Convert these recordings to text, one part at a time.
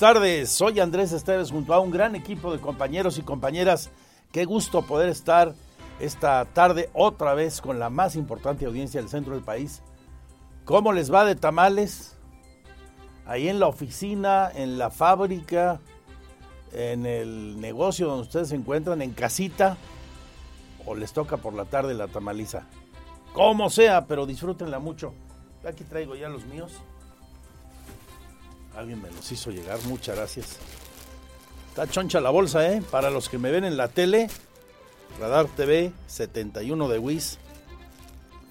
Tardes, soy Andrés Esteves junto a un gran equipo de compañeros y compañeras. Qué gusto poder estar esta tarde otra vez con la más importante audiencia del centro del país. ¿Cómo les va de tamales? Ahí en la oficina, en la fábrica, en el negocio donde ustedes se encuentran, en casita, o les toca por la tarde la tamaliza. Como sea, pero disfrútenla mucho. Aquí traigo ya los míos. Alguien me los hizo llegar, muchas gracias. Está choncha la bolsa, ¿eh? Para los que me ven en la tele, Radar TV 71 de WIS.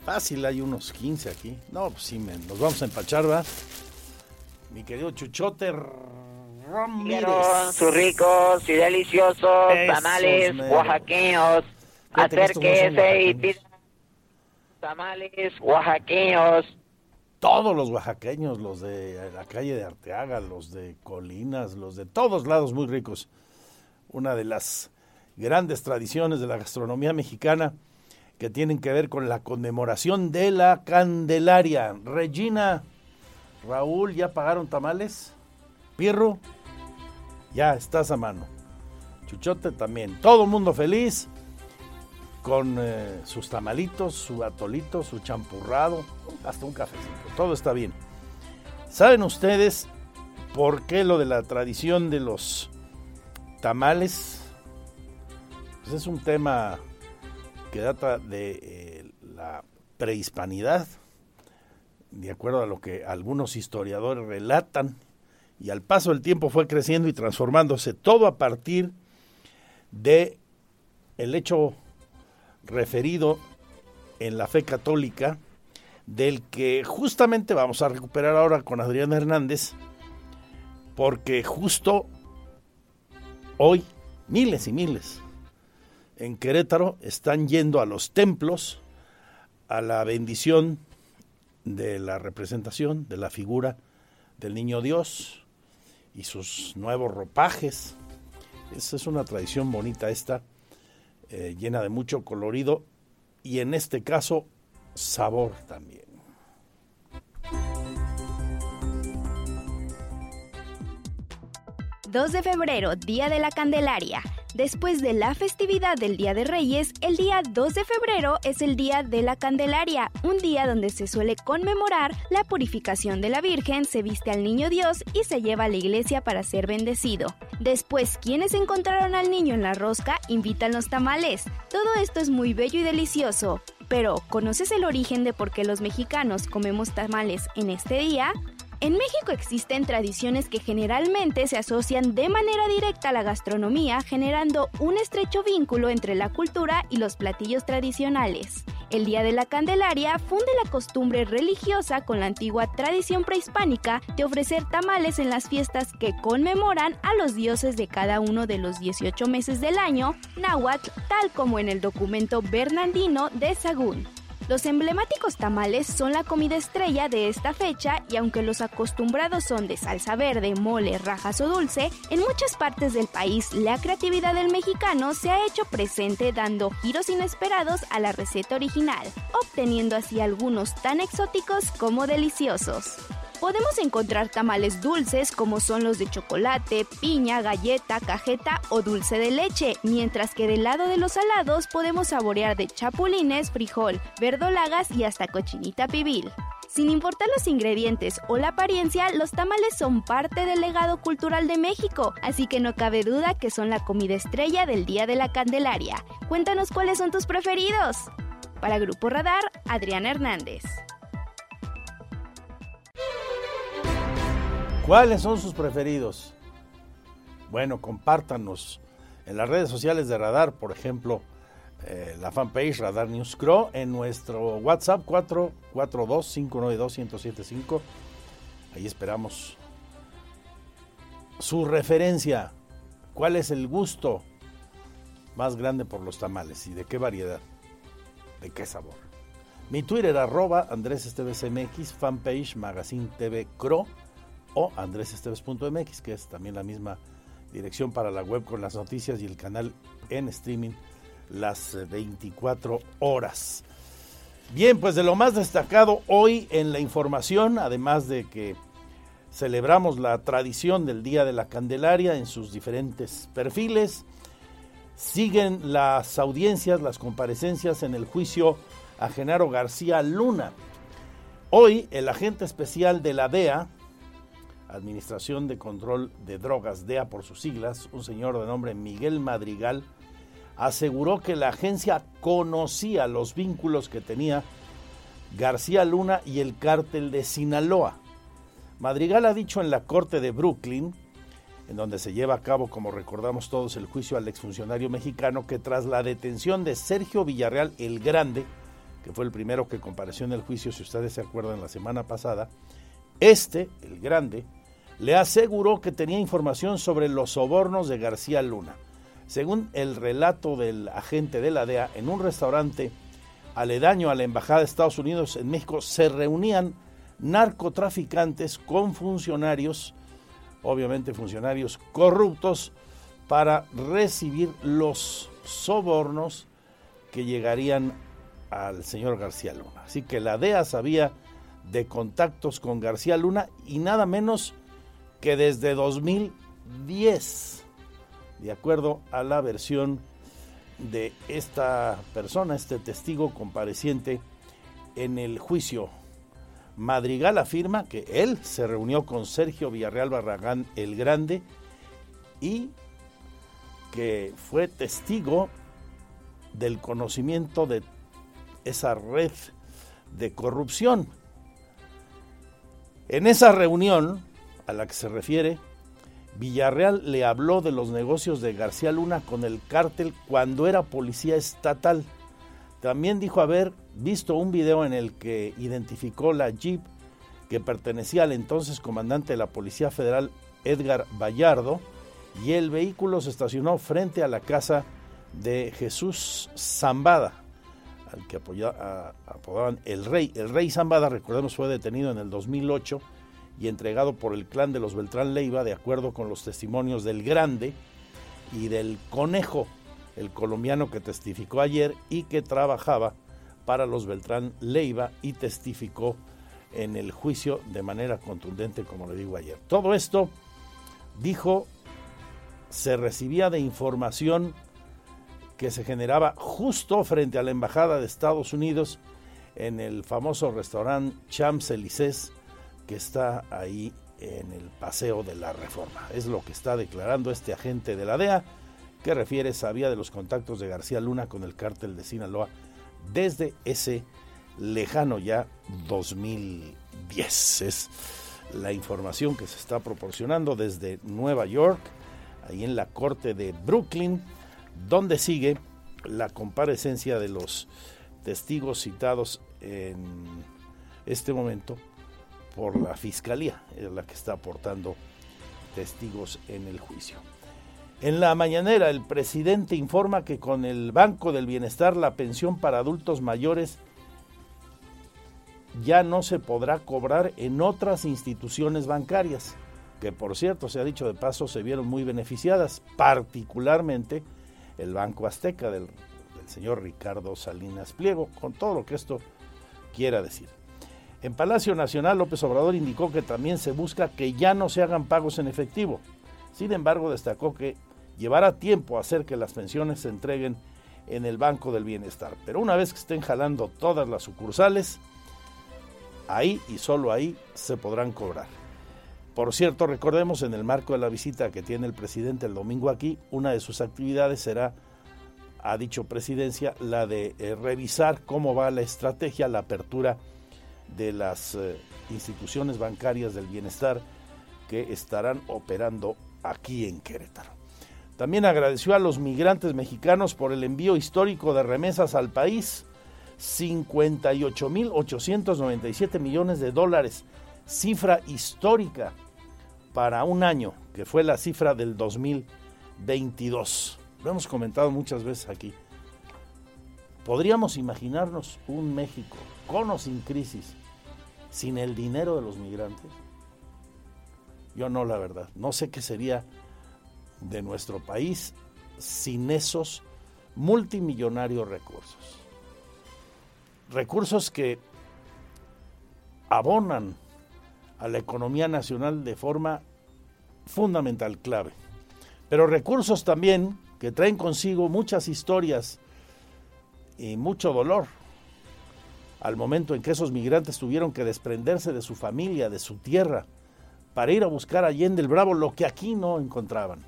Fácil, hay unos 15 aquí. No, pues sí, men, nos vamos a empachar, ¿va? Mi querido Chuchote Ramírez. Sus ricos y deliciosos Esos tamales oaxaqueños. No Acérquese y pida tamales oaxaqueños. Todos los oaxaqueños, los de la calle de Arteaga, los de Colinas, los de todos lados muy ricos. Una de las grandes tradiciones de la gastronomía mexicana que tienen que ver con la conmemoración de la Candelaria. Regina, Raúl, ¿ya pagaron tamales? Pirro, ya estás a mano. Chuchote también. Todo mundo feliz con eh, sus tamalitos, su atolito, su champurrado, hasta un cafecito. Todo está bien. ¿Saben ustedes por qué lo de la tradición de los tamales? Pues es un tema que data de eh, la prehispanidad, de acuerdo a lo que algunos historiadores relatan, y al paso del tiempo fue creciendo y transformándose todo a partir de el hecho referido en la fe católica, del que justamente vamos a recuperar ahora con Adrián Hernández, porque justo hoy miles y miles en Querétaro están yendo a los templos a la bendición de la representación de la figura del niño Dios y sus nuevos ropajes. Esa es una tradición bonita esta eh, llena de mucho colorido y en este caso sabor también. ...2 de febrero, Día de la Candelaria. Después de la festividad del Día de Reyes, el día 2 de febrero es el Día de la Candelaria, un día donde se suele conmemorar la purificación de la Virgen, se viste al Niño Dios y se lleva a la iglesia para ser bendecido. Después, quienes encontraron al niño en la rosca invitan los tamales. Todo esto es muy bello y delicioso. Pero, ¿conoces el origen de por qué los mexicanos comemos tamales en este día? En México existen tradiciones que generalmente se asocian de manera directa a la gastronomía, generando un estrecho vínculo entre la cultura y los platillos tradicionales. El Día de la Candelaria funde la costumbre religiosa con la antigua tradición prehispánica de ofrecer tamales en las fiestas que conmemoran a los dioses de cada uno de los 18 meses del año, náhuatl, tal como en el documento Bernardino de Sagún. Los emblemáticos tamales son la comida estrella de esta fecha y aunque los acostumbrados son de salsa verde, mole, rajas o dulce, en muchas partes del país la creatividad del mexicano se ha hecho presente dando giros inesperados a la receta original, obteniendo así algunos tan exóticos como deliciosos. Podemos encontrar tamales dulces como son los de chocolate, piña, galleta, cajeta o dulce de leche, mientras que del lado de los salados podemos saborear de chapulines, frijol, verdolagas y hasta cochinita pibil. Sin importar los ingredientes o la apariencia, los tamales son parte del legado cultural de México, así que no cabe duda que son la comida estrella del Día de la Candelaria. Cuéntanos cuáles son tus preferidos. Para Grupo Radar, Adrián Hernández. ¿Cuáles son sus preferidos? Bueno, compártanos en las redes sociales de Radar, por ejemplo, eh, la fanpage Radar News Crow, en nuestro WhatsApp 442-592-1075. Ahí esperamos su referencia. ¿Cuál es el gusto más grande por los tamales y de qué variedad? ¿De qué sabor? Mi Twitter arroba Andrés fanpage Magazine TV Cro o andresesteves.mx, que es también la misma dirección para la web con las noticias y el canal en streaming las 24 horas. Bien, pues de lo más destacado hoy en la información, además de que celebramos la tradición del Día de la Candelaria en sus diferentes perfiles, siguen las audiencias, las comparecencias en el juicio a Genaro García Luna. Hoy el agente especial de la DEA, Administración de Control de Drogas, DEA por sus siglas, un señor de nombre Miguel Madrigal, aseguró que la agencia conocía los vínculos que tenía García Luna y el cártel de Sinaloa. Madrigal ha dicho en la corte de Brooklyn, en donde se lleva a cabo, como recordamos todos, el juicio al exfuncionario mexicano, que tras la detención de Sergio Villarreal el Grande, que fue el primero que compareció en el juicio, si ustedes se acuerdan, la semana pasada, este, el Grande, le aseguró que tenía información sobre los sobornos de García Luna. Según el relato del agente de la DEA, en un restaurante aledaño a la Embajada de Estados Unidos en México se reunían narcotraficantes con funcionarios, obviamente funcionarios corruptos, para recibir los sobornos que llegarían al señor García Luna. Así que la DEA sabía de contactos con García Luna y nada menos que desde 2010 de acuerdo a la versión de esta persona, este testigo compareciente en el juicio. Madrigal afirma que él se reunió con Sergio Villarreal Barragán el Grande y que fue testigo del conocimiento de esa red de corrupción. En esa reunión a la que se refiere, Villarreal le habló de los negocios de García Luna con el cártel cuando era policía estatal. También dijo haber visto un video en el que identificó la Jeep que pertenecía al entonces comandante de la Policía Federal Edgar Vallardo y el vehículo se estacionó frente a la casa de Jesús Zambada, al que apodaban el Rey. El Rey Zambada, recordemos, fue detenido en el 2008 y entregado por el clan de los Beltrán Leiva, de acuerdo con los testimonios del Grande y del Conejo, el colombiano que testificó ayer y que trabajaba para los Beltrán Leiva y testificó en el juicio de manera contundente, como le digo ayer. Todo esto, dijo, se recibía de información que se generaba justo frente a la Embajada de Estados Unidos en el famoso restaurante Champs-Élysées que está ahí en el paseo de la reforma. Es lo que está declarando este agente de la DEA, que refiere sabía de los contactos de García Luna con el cártel de Sinaloa desde ese lejano ya 2010. Es la información que se está proporcionando desde Nueva York, ahí en la corte de Brooklyn, donde sigue la comparecencia de los testigos citados en este momento por la Fiscalía, es la que está aportando testigos en el juicio. En la mañanera, el presidente informa que con el Banco del Bienestar la pensión para adultos mayores ya no se podrá cobrar en otras instituciones bancarias, que por cierto, se ha dicho de paso, se vieron muy beneficiadas, particularmente el Banco Azteca del, del señor Ricardo Salinas Pliego, con todo lo que esto quiera decir. En Palacio Nacional, López Obrador indicó que también se busca que ya no se hagan pagos en efectivo. Sin embargo, destacó que llevará tiempo hacer que las pensiones se entreguen en el Banco del Bienestar. Pero una vez que estén jalando todas las sucursales, ahí y solo ahí se podrán cobrar. Por cierto, recordemos en el marco de la visita que tiene el presidente el domingo aquí, una de sus actividades será, ha dicho presidencia, la de eh, revisar cómo va la estrategia, la apertura de las eh, instituciones bancarias del bienestar que estarán operando aquí en Querétaro. También agradeció a los migrantes mexicanos por el envío histórico de remesas al país, 58.897 millones de dólares, cifra histórica para un año, que fue la cifra del 2022. Lo hemos comentado muchas veces aquí. ¿Podríamos imaginarnos un México con o sin crisis, sin el dinero de los migrantes? Yo no, la verdad. No sé qué sería de nuestro país sin esos multimillonarios recursos. Recursos que abonan a la economía nacional de forma fundamental, clave. Pero recursos también que traen consigo muchas historias y mucho dolor al momento en que esos migrantes tuvieron que desprenderse de su familia, de su tierra, para ir a buscar allende el Bravo lo que aquí no encontraban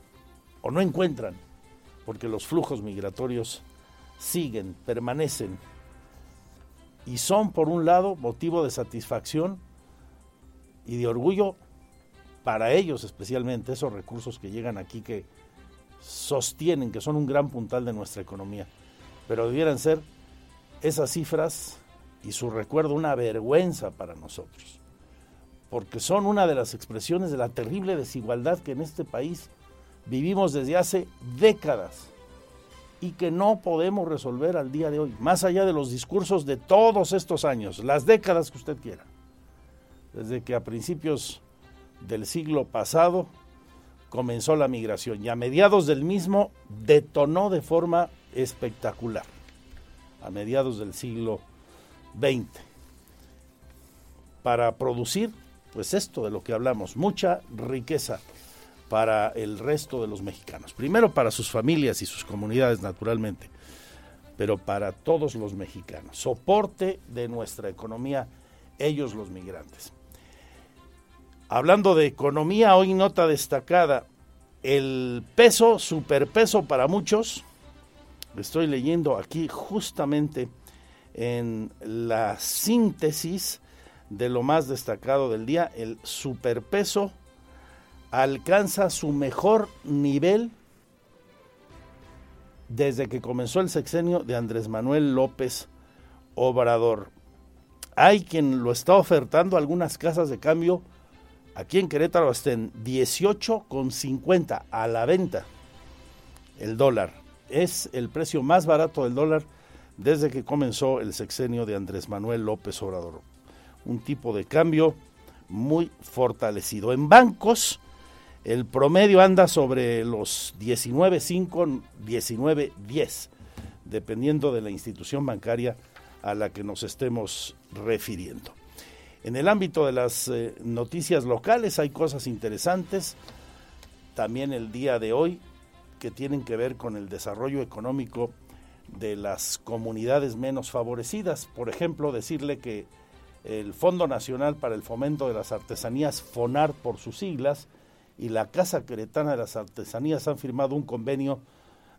o no encuentran, porque los flujos migratorios siguen, permanecen y son, por un lado, motivo de satisfacción y de orgullo para ellos especialmente, esos recursos que llegan aquí que sostienen, que son un gran puntal de nuestra economía, pero debieran ser esas cifras y su recuerdo una vergüenza para nosotros, porque son una de las expresiones de la terrible desigualdad que en este país vivimos desde hace décadas y que no podemos resolver al día de hoy, más allá de los discursos de todos estos años, las décadas que usted quiera. Desde que a principios del siglo pasado comenzó la migración y a mediados del mismo detonó de forma espectacular, a mediados del siglo XX, para producir, pues esto de lo que hablamos, mucha riqueza para el resto de los mexicanos. Primero para sus familias y sus comunidades, naturalmente, pero para todos los mexicanos. Soporte de nuestra economía, ellos los migrantes. Hablando de economía, hoy nota destacada, el peso, superpeso para muchos, estoy leyendo aquí justamente en la síntesis de lo más destacado del día, el superpeso alcanza su mejor nivel desde que comenzó el sexenio de Andrés Manuel López Obrador. Hay quien lo está ofertando algunas casas de cambio aquí en Querétaro hasta en 18,50 a la venta el dólar. Es el precio más barato del dólar desde que comenzó el sexenio de Andrés Manuel López Obrador. Un tipo de cambio muy fortalecido. En bancos, el promedio anda sobre los 19.5, 19.10, dependiendo de la institución bancaria a la que nos estemos refiriendo. En el ámbito de las eh, noticias locales hay cosas interesantes, también el día de hoy, que tienen que ver con el desarrollo económico de las comunidades menos favorecidas. Por ejemplo, decirle que el Fondo Nacional para el Fomento de las Artesanías, FONAR por sus siglas, y la Casa Queretana de las Artesanías han firmado un convenio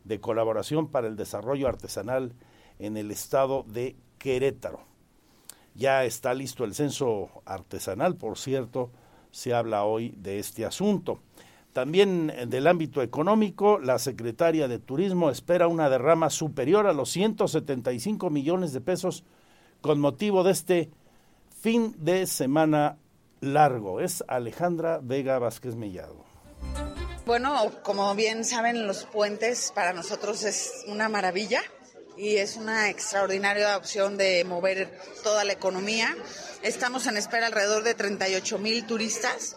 de colaboración para el desarrollo artesanal en el estado de Querétaro. Ya está listo el censo artesanal, por cierto, se habla hoy de este asunto. También del ámbito económico, la secretaria de Turismo espera una derrama superior a los 175 millones de pesos con motivo de este fin de semana largo. Es Alejandra Vega Vázquez Mellado. Bueno, como bien saben, los puentes para nosotros es una maravilla y es una extraordinaria opción de mover toda la economía. Estamos en espera alrededor de 38 mil turistas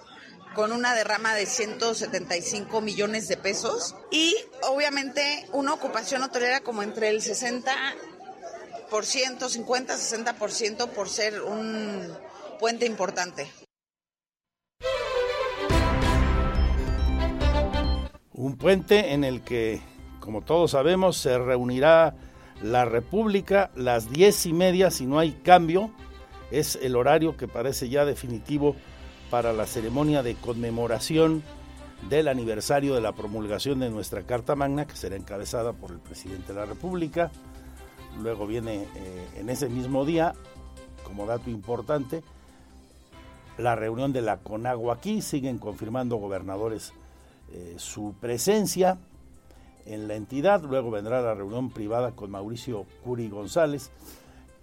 con una derrama de 175 millones de pesos y obviamente una ocupación hotelera como entre el 60%, 50-60% por ser un puente importante. Un puente en el que, como todos sabemos, se reunirá la República las diez y media si no hay cambio. Es el horario que parece ya definitivo para la ceremonia de conmemoración del aniversario de la promulgación de nuestra Carta Magna, que será encabezada por el presidente de la República. Luego viene eh, en ese mismo día, como dato importante, la reunión de la Conagua aquí, siguen confirmando gobernadores eh, su presencia en la entidad, luego vendrá la reunión privada con Mauricio Curi González,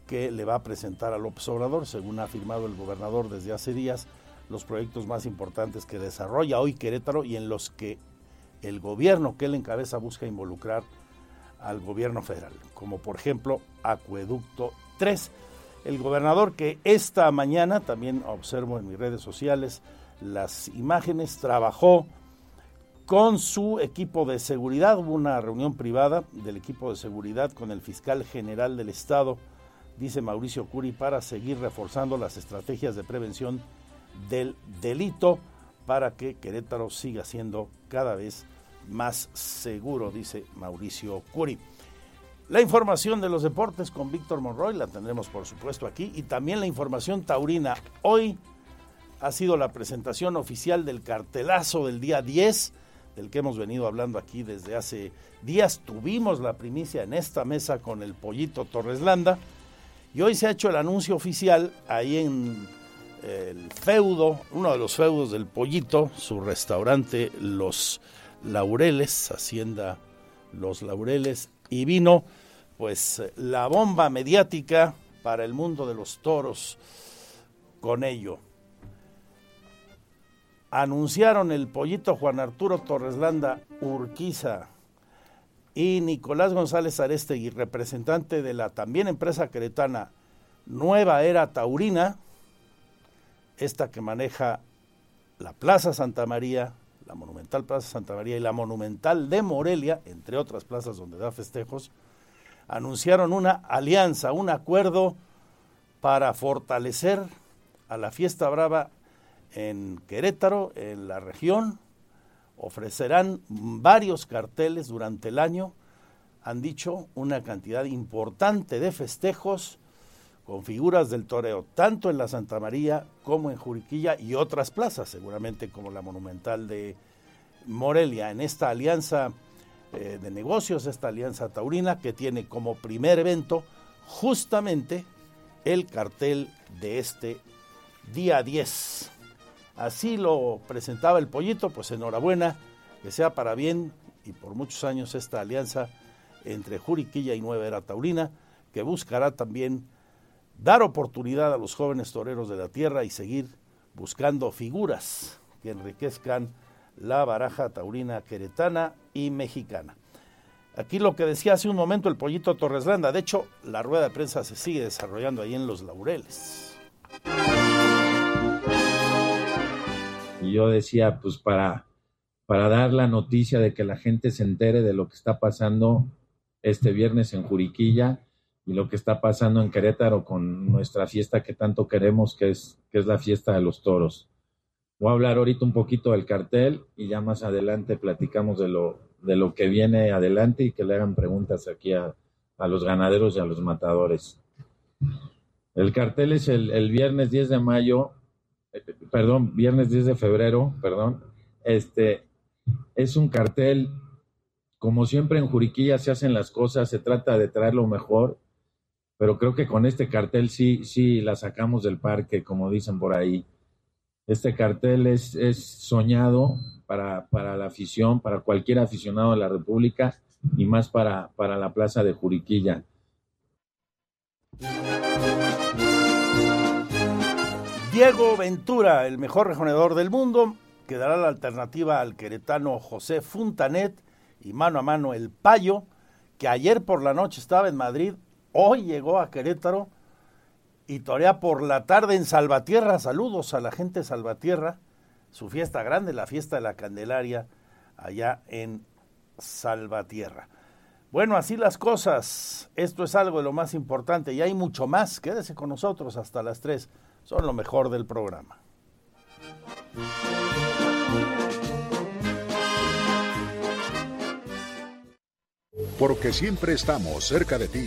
que le va a presentar a López Obrador, según ha afirmado el gobernador desde hace días, los proyectos más importantes que desarrolla hoy Querétaro y en los que el gobierno que él encabeza busca involucrar al gobierno federal, como por ejemplo Acueducto 3. El gobernador que esta mañana, también observo en mis redes sociales las imágenes, trabajó con su equipo de seguridad. Hubo una reunión privada del equipo de seguridad con el fiscal general del Estado, dice Mauricio Curi, para seguir reforzando las estrategias de prevención del delito para que Querétaro siga siendo cada vez más seguro, dice Mauricio Curi. La información de los deportes con Víctor Monroy la tendremos por supuesto aquí y también la información taurina. Hoy ha sido la presentación oficial del cartelazo del día 10, del que hemos venido hablando aquí desde hace días. Tuvimos la primicia en esta mesa con el pollito Torres Landa y hoy se ha hecho el anuncio oficial ahí en el feudo, uno de los feudos del pollito, su restaurante Los Laureles, Hacienda Los Laureles, y vino pues la bomba mediática para el mundo de los toros con ello. Anunciaron el pollito Juan Arturo Torreslanda Urquiza y Nicolás González Arestegui, representante de la también empresa queretana Nueva Era Taurina, esta que maneja la Plaza Santa María, la Monumental Plaza Santa María y la Monumental de Morelia, entre otras plazas donde da festejos, anunciaron una alianza, un acuerdo para fortalecer a la fiesta brava en Querétaro, en la región. Ofrecerán varios carteles durante el año. Han dicho una cantidad importante de festejos con figuras del toreo, tanto en la Santa María como en Juriquilla y otras plazas, seguramente como la monumental de Morelia, en esta alianza eh, de negocios, esta alianza taurina que tiene como primer evento justamente el cartel de este día 10. Así lo presentaba el pollito, pues enhorabuena, que sea para bien y por muchos años esta alianza entre Juriquilla y Nueva Era Taurina, que buscará también dar oportunidad a los jóvenes toreros de la tierra y seguir buscando figuras que enriquezcan la baraja taurina queretana y mexicana. Aquí lo que decía hace un momento el pollito Torreslanda, de hecho la rueda de prensa se sigue desarrollando ahí en Los Laureles. Y yo decía, pues para, para dar la noticia de que la gente se entere de lo que está pasando este viernes en Juriquilla, y lo que está pasando en Querétaro con nuestra fiesta que tanto queremos, que es, que es la fiesta de los toros. Voy a hablar ahorita un poquito del cartel y ya más adelante platicamos de lo, de lo que viene adelante y que le hagan preguntas aquí a, a los ganaderos y a los matadores. El cartel es el, el viernes 10 de mayo, perdón, viernes 10 de febrero, perdón. Este es un cartel, como siempre en Juriquilla se hacen las cosas, se trata de traer lo mejor pero creo que con este cartel sí, sí la sacamos del parque, como dicen por ahí. Este cartel es, soñado para, para, la afición, para cualquier aficionado de la República y más para, para la plaza de Juriquilla. Diego Ventura, el mejor rejonedor del mundo, que dará la alternativa al queretano José Funtanet y mano a mano el Payo, que ayer por la noche estaba en Madrid Hoy llegó a Querétaro y torea por la tarde en Salvatierra. Saludos a la gente de Salvatierra. Su fiesta grande, la fiesta de la Candelaria, allá en Salvatierra. Bueno, así las cosas. Esto es algo de lo más importante y hay mucho más. Quédese con nosotros hasta las 3. Son lo mejor del programa. Porque siempre estamos cerca de ti.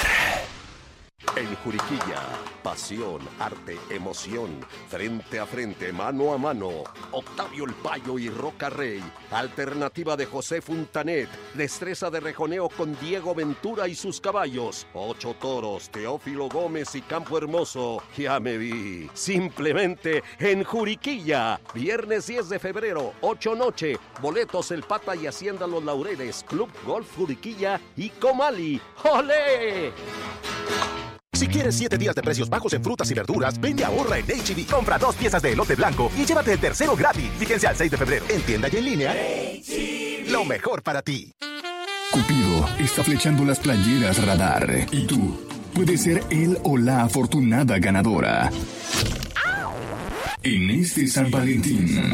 En Juriquilla. Pasión, arte, emoción. Frente a frente, mano a mano. Octavio El Payo y Roca Rey. Alternativa de José Funtanet. Destreza de rejoneo con Diego Ventura y sus caballos. Ocho toros, Teófilo Gómez y Campo Hermoso. Ya me vi. Simplemente en Juriquilla. Viernes 10 de febrero, 8 noche. Boletos El Pata y Hacienda Los Laureles. Club Golf Juriquilla y Comali. ¡Ole! Si quieres 7 días de precios bajos en frutas y verduras, ven y ahorra en HB. Compra dos piezas de elote blanco y llévate el tercero gratis. Fíjense al 6 de febrero. En tienda y en línea. Lo mejor para ti. Cupido está flechando las playeras radar. Y tú puedes ser él o la afortunada ganadora. En este San Valentín.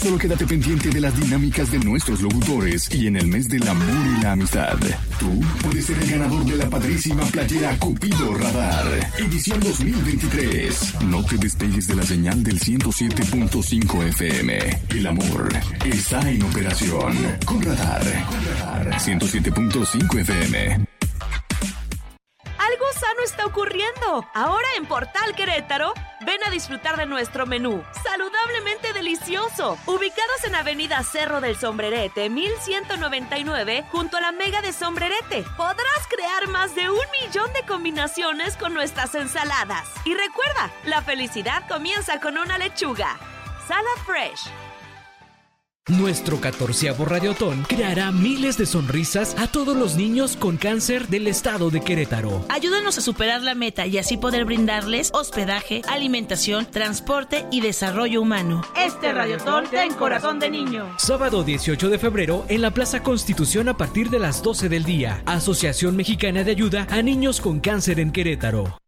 Solo quédate pendiente de las dinámicas de nuestros locutores y en el mes del amor y la amistad. Tú puedes ser el ganador de la padrísima playera Cupido Radar, edición 2023. No te despegues de la señal del 107.5 FM. El amor está en operación. Con Radar. Con Radar 107.5 FM. Algo sano está ocurriendo. Ahora en Portal Querétaro, ven a disfrutar de nuestro menú, saludablemente delicioso. Ubicados en Avenida Cerro del Sombrerete, 1199, junto a la Mega de Sombrerete, podrás crear más de un millón de combinaciones con nuestras ensaladas. Y recuerda, la felicidad comienza con una lechuga. Salad Fresh. Nuestro catorceavo Radiotón creará miles de sonrisas a todos los niños con cáncer del estado de Querétaro. Ayúdanos a superar la meta y así poder brindarles hospedaje, alimentación, transporte y desarrollo humano. Este Radiotón en corazón de niño. Sábado 18 de febrero en la Plaza Constitución a partir de las 12 del día. Asociación Mexicana de Ayuda a Niños con Cáncer en Querétaro.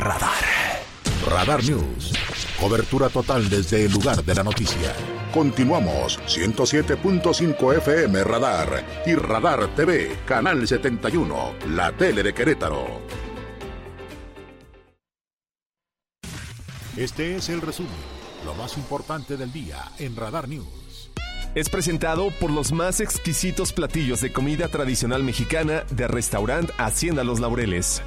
Radar. Radar News. Cobertura total desde el lugar de la noticia. Continuamos 107.5 FM Radar y Radar TV, Canal 71, la tele de Querétaro. Este es el resumen, lo más importante del día en Radar News es presentado por los más exquisitos platillos de comida tradicional mexicana de restaurante Hacienda Los Laureles.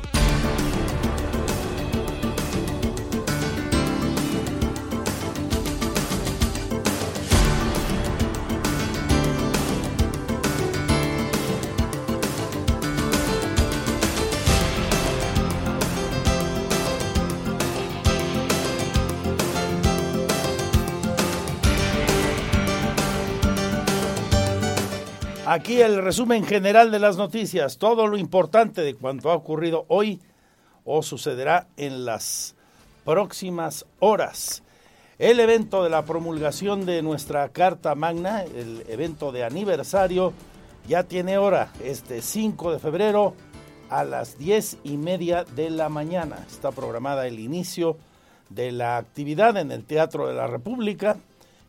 Aquí el resumen general de las noticias, todo lo importante de cuanto ha ocurrido hoy o sucederá en las próximas horas. El evento de la promulgación de nuestra Carta Magna, el evento de aniversario, ya tiene hora, este 5 de febrero a las 10 y media de la mañana. Está programada el inicio de la actividad en el Teatro de la República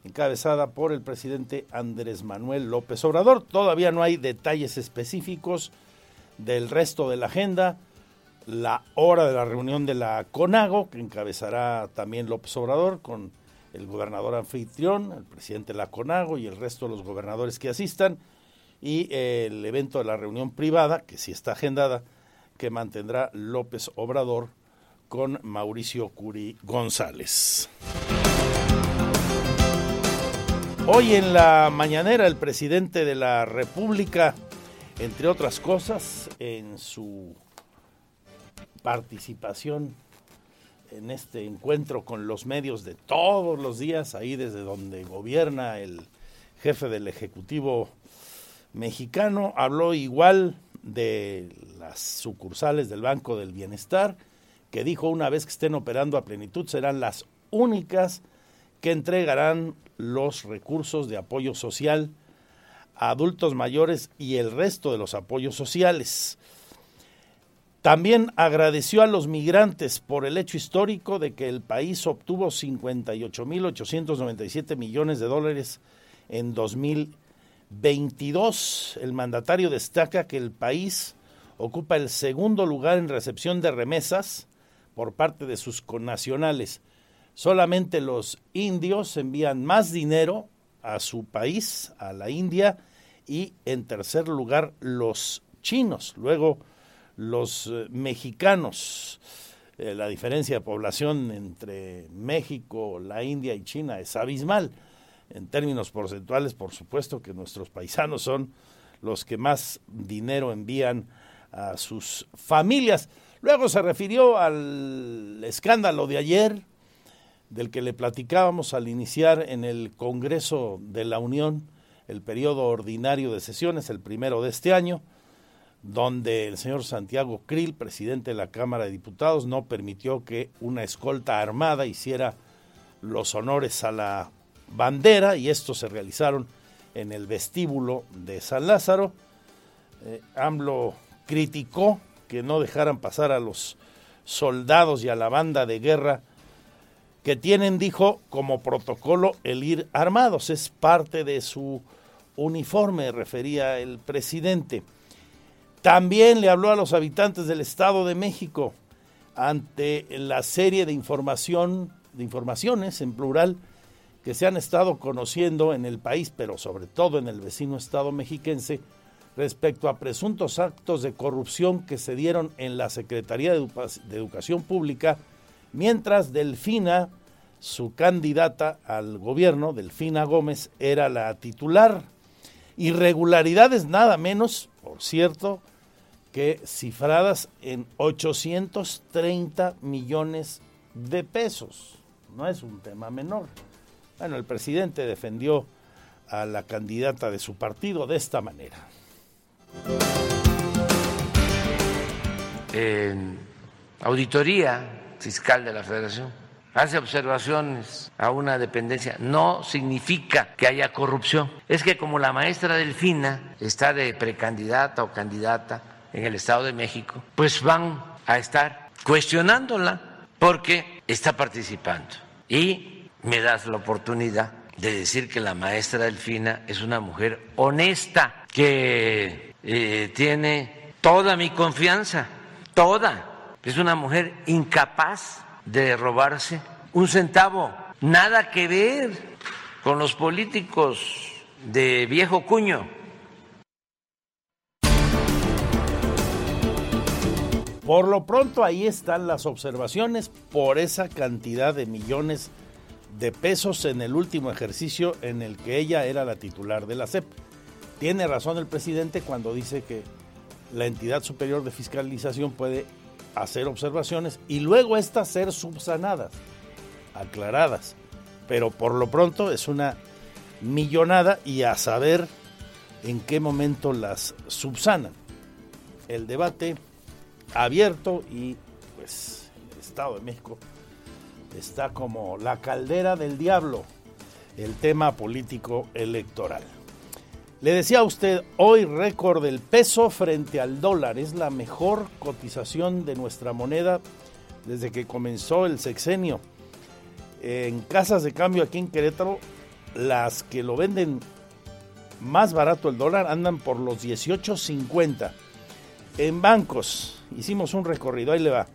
encabezada por el presidente Andrés Manuel López Obrador. Todavía no hay detalles específicos del resto de la agenda. La hora de la reunión de la CONAGO, que encabezará también López Obrador con el gobernador anfitrión, el presidente de la CONAGO y el resto de los gobernadores que asistan. Y el evento de la reunión privada, que sí está agendada, que mantendrá López Obrador con Mauricio Curi González. Hoy en la mañanera el presidente de la República, entre otras cosas, en su participación en este encuentro con los medios de todos los días, ahí desde donde gobierna el jefe del Ejecutivo mexicano, habló igual de las sucursales del Banco del Bienestar, que dijo una vez que estén operando a plenitud serán las únicas que entregarán los recursos de apoyo social a adultos mayores y el resto de los apoyos sociales. También agradeció a los migrantes por el hecho histórico de que el país obtuvo 58.897 millones de dólares en 2022. El mandatario destaca que el país ocupa el segundo lugar en recepción de remesas por parte de sus connacionales. Solamente los indios envían más dinero a su país, a la India, y en tercer lugar los chinos. Luego los eh, mexicanos. Eh, la diferencia de población entre México, la India y China es abismal. En términos porcentuales, por supuesto que nuestros paisanos son los que más dinero envían a sus familias. Luego se refirió al escándalo de ayer, del que le platicábamos al iniciar en el Congreso de la Unión el periodo ordinario de sesiones, el primero de este año, donde el señor Santiago Krill, presidente de la Cámara de Diputados, no permitió que una escolta armada hiciera los honores a la bandera y estos se realizaron en el vestíbulo de San Lázaro. Eh, AMLO criticó que no dejaran pasar a los soldados y a la banda de guerra que tienen, dijo, como protocolo el ir armados. Es parte de su uniforme, refería el presidente. También le habló a los habitantes del Estado de México ante la serie de información, de informaciones en plural que se han estado conociendo en el país, pero sobre todo en el vecino estado mexiquense, respecto a presuntos actos de corrupción que se dieron en la Secretaría de, Educación Pública mientras Delfina, su candidata al gobierno, Delfina Gómez, era la titular. Irregularidades nada menos, por cierto, que cifradas en 830 millones de pesos. No es un tema menor. Bueno, el presidente defendió a la candidata de su partido de esta manera. Auditoría fiscal de la federación hace observaciones a una dependencia, no significa que haya corrupción. Es que como la maestra Delfina está de precandidata o candidata en el Estado de México, pues van a estar cuestionándola porque está participando. Y me das la oportunidad de decir que la maestra Delfina es una mujer honesta, que eh, tiene toda mi confianza, toda es una mujer incapaz de robarse un centavo. Nada que ver con los políticos de viejo cuño. Por lo pronto ahí están las observaciones por esa cantidad de millones de pesos en el último ejercicio en el que ella era la titular de la CEP. Tiene razón el presidente cuando dice que la entidad superior de fiscalización puede hacer observaciones y luego estas ser subsanadas, aclaradas. Pero por lo pronto es una millonada y a saber en qué momento las subsanan. El debate abierto y pues el Estado de México está como la caldera del diablo, el tema político electoral. Le decía a usted, hoy récord del peso frente al dólar. Es la mejor cotización de nuestra moneda desde que comenzó el sexenio. En casas de cambio aquí en Querétaro, las que lo venden más barato el dólar andan por los 18.50. En bancos, hicimos un recorrido, ahí le va.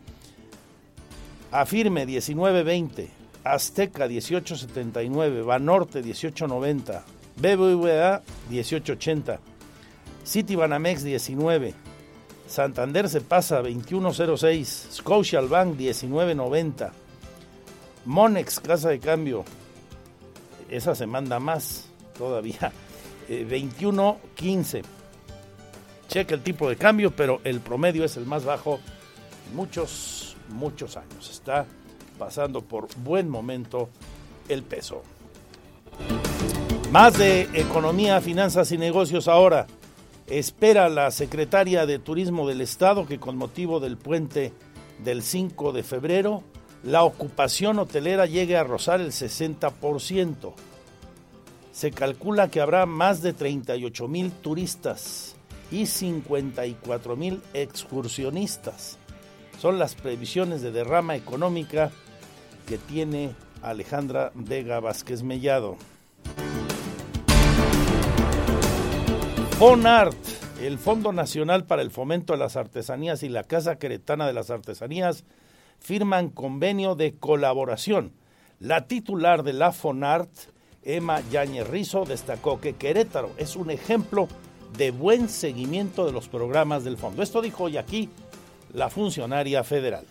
Afirme 19.20, Azteca 18.79, Banorte 18.90, BBVA 1880, Citibanamex 19, Santander se pasa 2106, Scotiabank 1990, Monex Casa de Cambio, esa se manda más todavía, 2115. Eh, Checa el tipo de cambio, pero el promedio es el más bajo en muchos, muchos años. Está pasando por buen momento el peso. Más de economía, finanzas y negocios ahora. Espera la secretaria de Turismo del Estado que con motivo del puente del 5 de febrero, la ocupación hotelera llegue a rozar el 60%. Se calcula que habrá más de 38 mil turistas y 54 mil excursionistas. Son las previsiones de derrama económica que tiene Alejandra Vega Vázquez Mellado. FONART, el Fondo Nacional para el Fomento de las Artesanías y la Casa Queretana de las Artesanías firman convenio de colaboración. La titular de la FONART, Emma Yañez Rizo, destacó que Querétaro es un ejemplo de buen seguimiento de los programas del fondo. Esto dijo hoy aquí la funcionaria federal.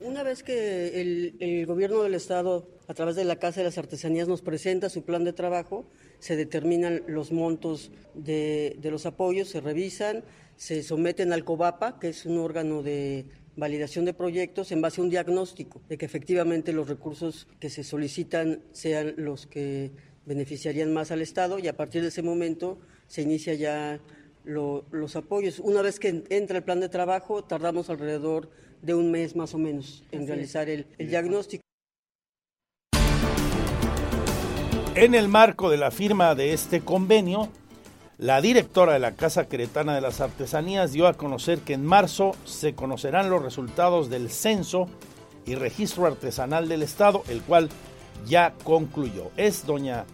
Una vez que el, gobierno del Estado, a través de la Casa de las Artesanías, nos presenta su plan de trabajo, se determinan los montos de, de los apoyos, se revisan, se someten al COBAPA, que es un órgano de validación de proyectos en base a un diagnóstico de que efectivamente los recursos que se solicitan sean los que beneficiarían más al Estado y a partir de ese momento se inicia ya lo, los apoyos. Una vez que entra el plan de trabajo, tardamos alrededor de un mes más o menos en Así realizar el, el diagnóstico. En el marco de la firma de este convenio, la directora de la Casa Queretana de las Artesanías dio a conocer que en marzo se conocerán los resultados del censo y registro artesanal del Estado, el cual ya concluyó. Es doña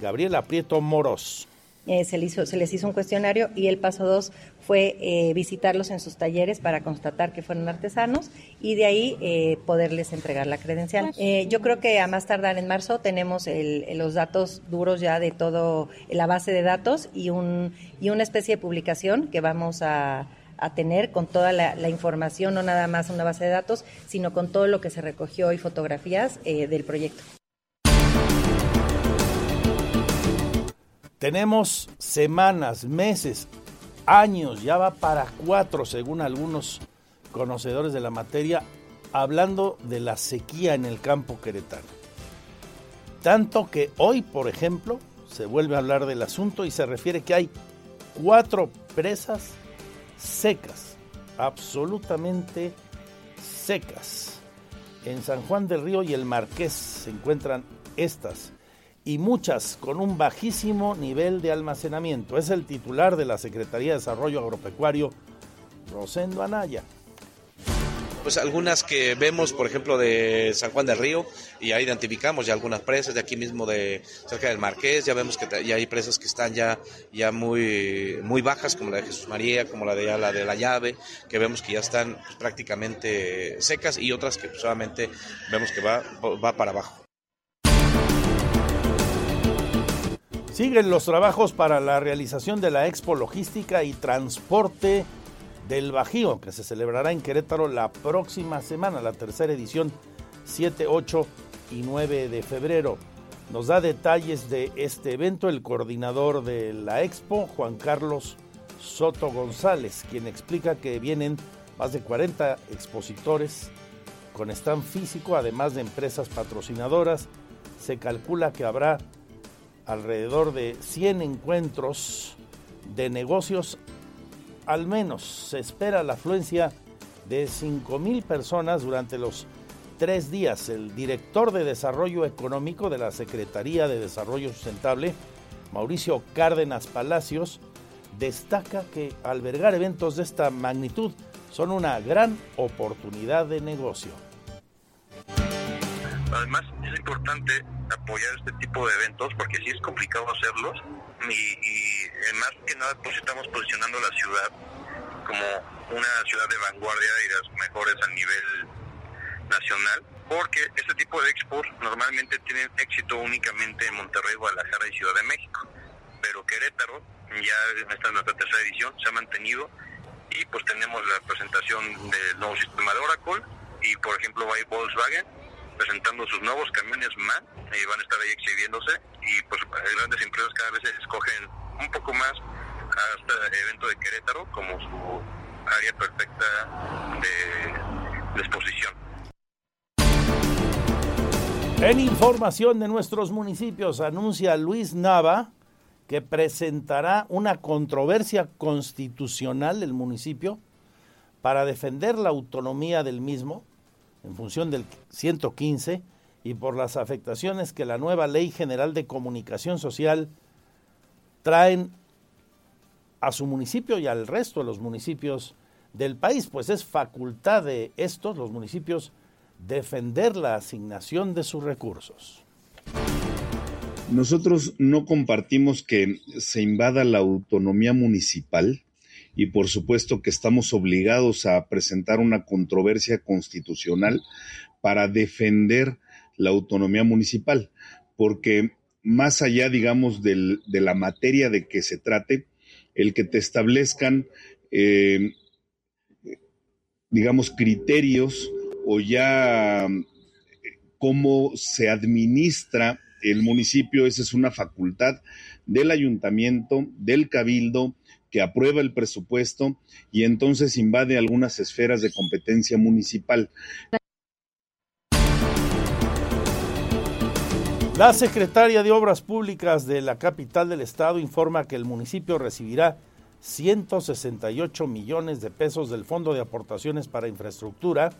Gabriela Prieto Moros. Eh, se, les hizo, se, les hizo, un cuestionario y el paso dos fue eh, visitarlos en sus talleres para constatar que fueron artesanos y de ahí eh, poderles entregar la credencial. Eh, yo creo que a más tardar en marzo tenemos el, los datos duros ya de todo, la base de datos y, un, y una especie de publicación que vamos a, a tener con toda la, la, información, no nada más una base de datos, sino con todo lo que se recogió y fotografías del proyecto. Tenemos semanas, meses, años, ya va para cuatro según algunos conocedores de la materia, hablando de la sequía en el campo queretano. Tanto que hoy, por ejemplo, se vuelve a hablar del asunto y se refiere que hay cuatro presas secas, absolutamente secas. En San Juan del Río y el Marqués se encuentran estas y muchas con un bajísimo nivel de almacenamiento. Es el titular de la Secretaría de Desarrollo Agropecuario, Rosendo Anaya. Pues algunas que vemos, por ejemplo, de San Juan del Río, y ahí identificamos ya algunas presas de aquí mismo de cerca del Marqués, ya vemos que ya hay presas que están ya, ya muy, muy bajas, como la de Jesús María, como la de la de la llave, que vemos que ya están pues, prácticamente secas, y otras que solamente vemos que va, va para abajo. Siguen los trabajos para la realización de la Expo Logística y Transporte del Bajío, que se celebrará en Querétaro la próxima semana, la tercera edición, 7, 8 y 9 de febrero. Nos da detalles de este evento el coordinador de la Expo, Juan Carlos Soto González, quien explica que vienen más de 40 expositores con stand físico, además de empresas patrocinadoras. Se calcula que habrá alrededor de 100 encuentros de negocios, al menos se espera la afluencia de 5 mil personas durante los tres días. El director de Desarrollo Económico de la Secretaría de Desarrollo Sustentable, Mauricio Cárdenas Palacios, destaca que albergar eventos de esta magnitud son una gran oportunidad de negocio. Además, es importante apoyar este tipo de eventos porque sí es complicado hacerlos. Y, y más que nada pues estamos posicionando la ciudad como una ciudad de vanguardia y las mejores a nivel nacional porque este tipo de expos normalmente tienen éxito únicamente en Monterrey, Guadalajara y Ciudad de México. Pero Querétaro ya esta es nuestra tercera edición se ha mantenido. Y pues tenemos la presentación del nuevo sistema de Oracle. Y por ejemplo va Volkswagen presentando sus nuevos camiones MAN y van a estar ahí exhibiéndose y pues grandes empresas cada vez escogen un poco más a este evento de Querétaro como su área perfecta de, de exposición. En información de nuestros municipios anuncia Luis Nava que presentará una controversia constitucional del municipio para defender la autonomía del mismo en función del 115 y por las afectaciones que la nueva Ley General de Comunicación Social traen a su municipio y al resto de los municipios del país, pues es facultad de estos, los municipios, defender la asignación de sus recursos. Nosotros no compartimos que se invada la autonomía municipal y por supuesto que estamos obligados a presentar una controversia constitucional para defender la autonomía municipal, porque más allá, digamos, de la materia de que se trate, el que te establezcan, eh, digamos, criterios o ya cómo se administra el municipio, esa es una facultad del ayuntamiento, del cabildo, que aprueba el presupuesto y entonces invade algunas esferas de competencia municipal. La secretaria de Obras Públicas de la capital del estado informa que el municipio recibirá 168 millones de pesos del Fondo de Aportaciones para Infraestructura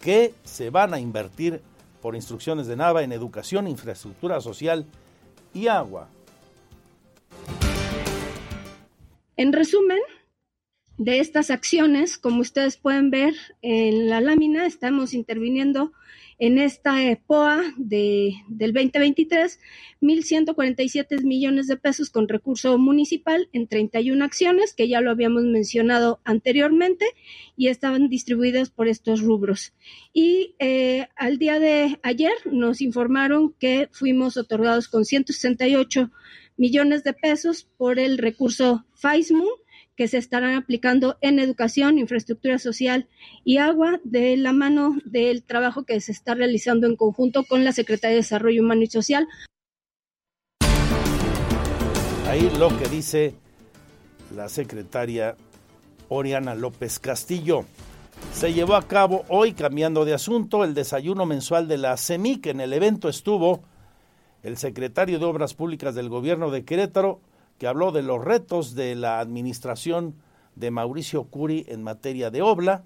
que se van a invertir por instrucciones de Nava en educación, infraestructura social y agua. En resumen, de estas acciones, como ustedes pueden ver en la lámina, estamos interviniendo en esta POA de, del 2023, 1.147 millones de pesos con recurso municipal en 31 acciones, que ya lo habíamos mencionado anteriormente, y estaban distribuidas por estos rubros. Y eh, al día de ayer nos informaron que fuimos otorgados con 168 millones de pesos por el recurso FAISMU, que se estarán aplicando en educación, infraestructura social y agua de la mano del trabajo que se está realizando en conjunto con la Secretaría de Desarrollo Humano y Social. Ahí lo que dice la secretaria Oriana López Castillo. Se llevó a cabo hoy, cambiando de asunto, el desayuno mensual de la CEMIC. En el evento estuvo el secretario de Obras Públicas del Gobierno de Querétaro, que habló de los retos de la administración de Mauricio Curi en materia de obra,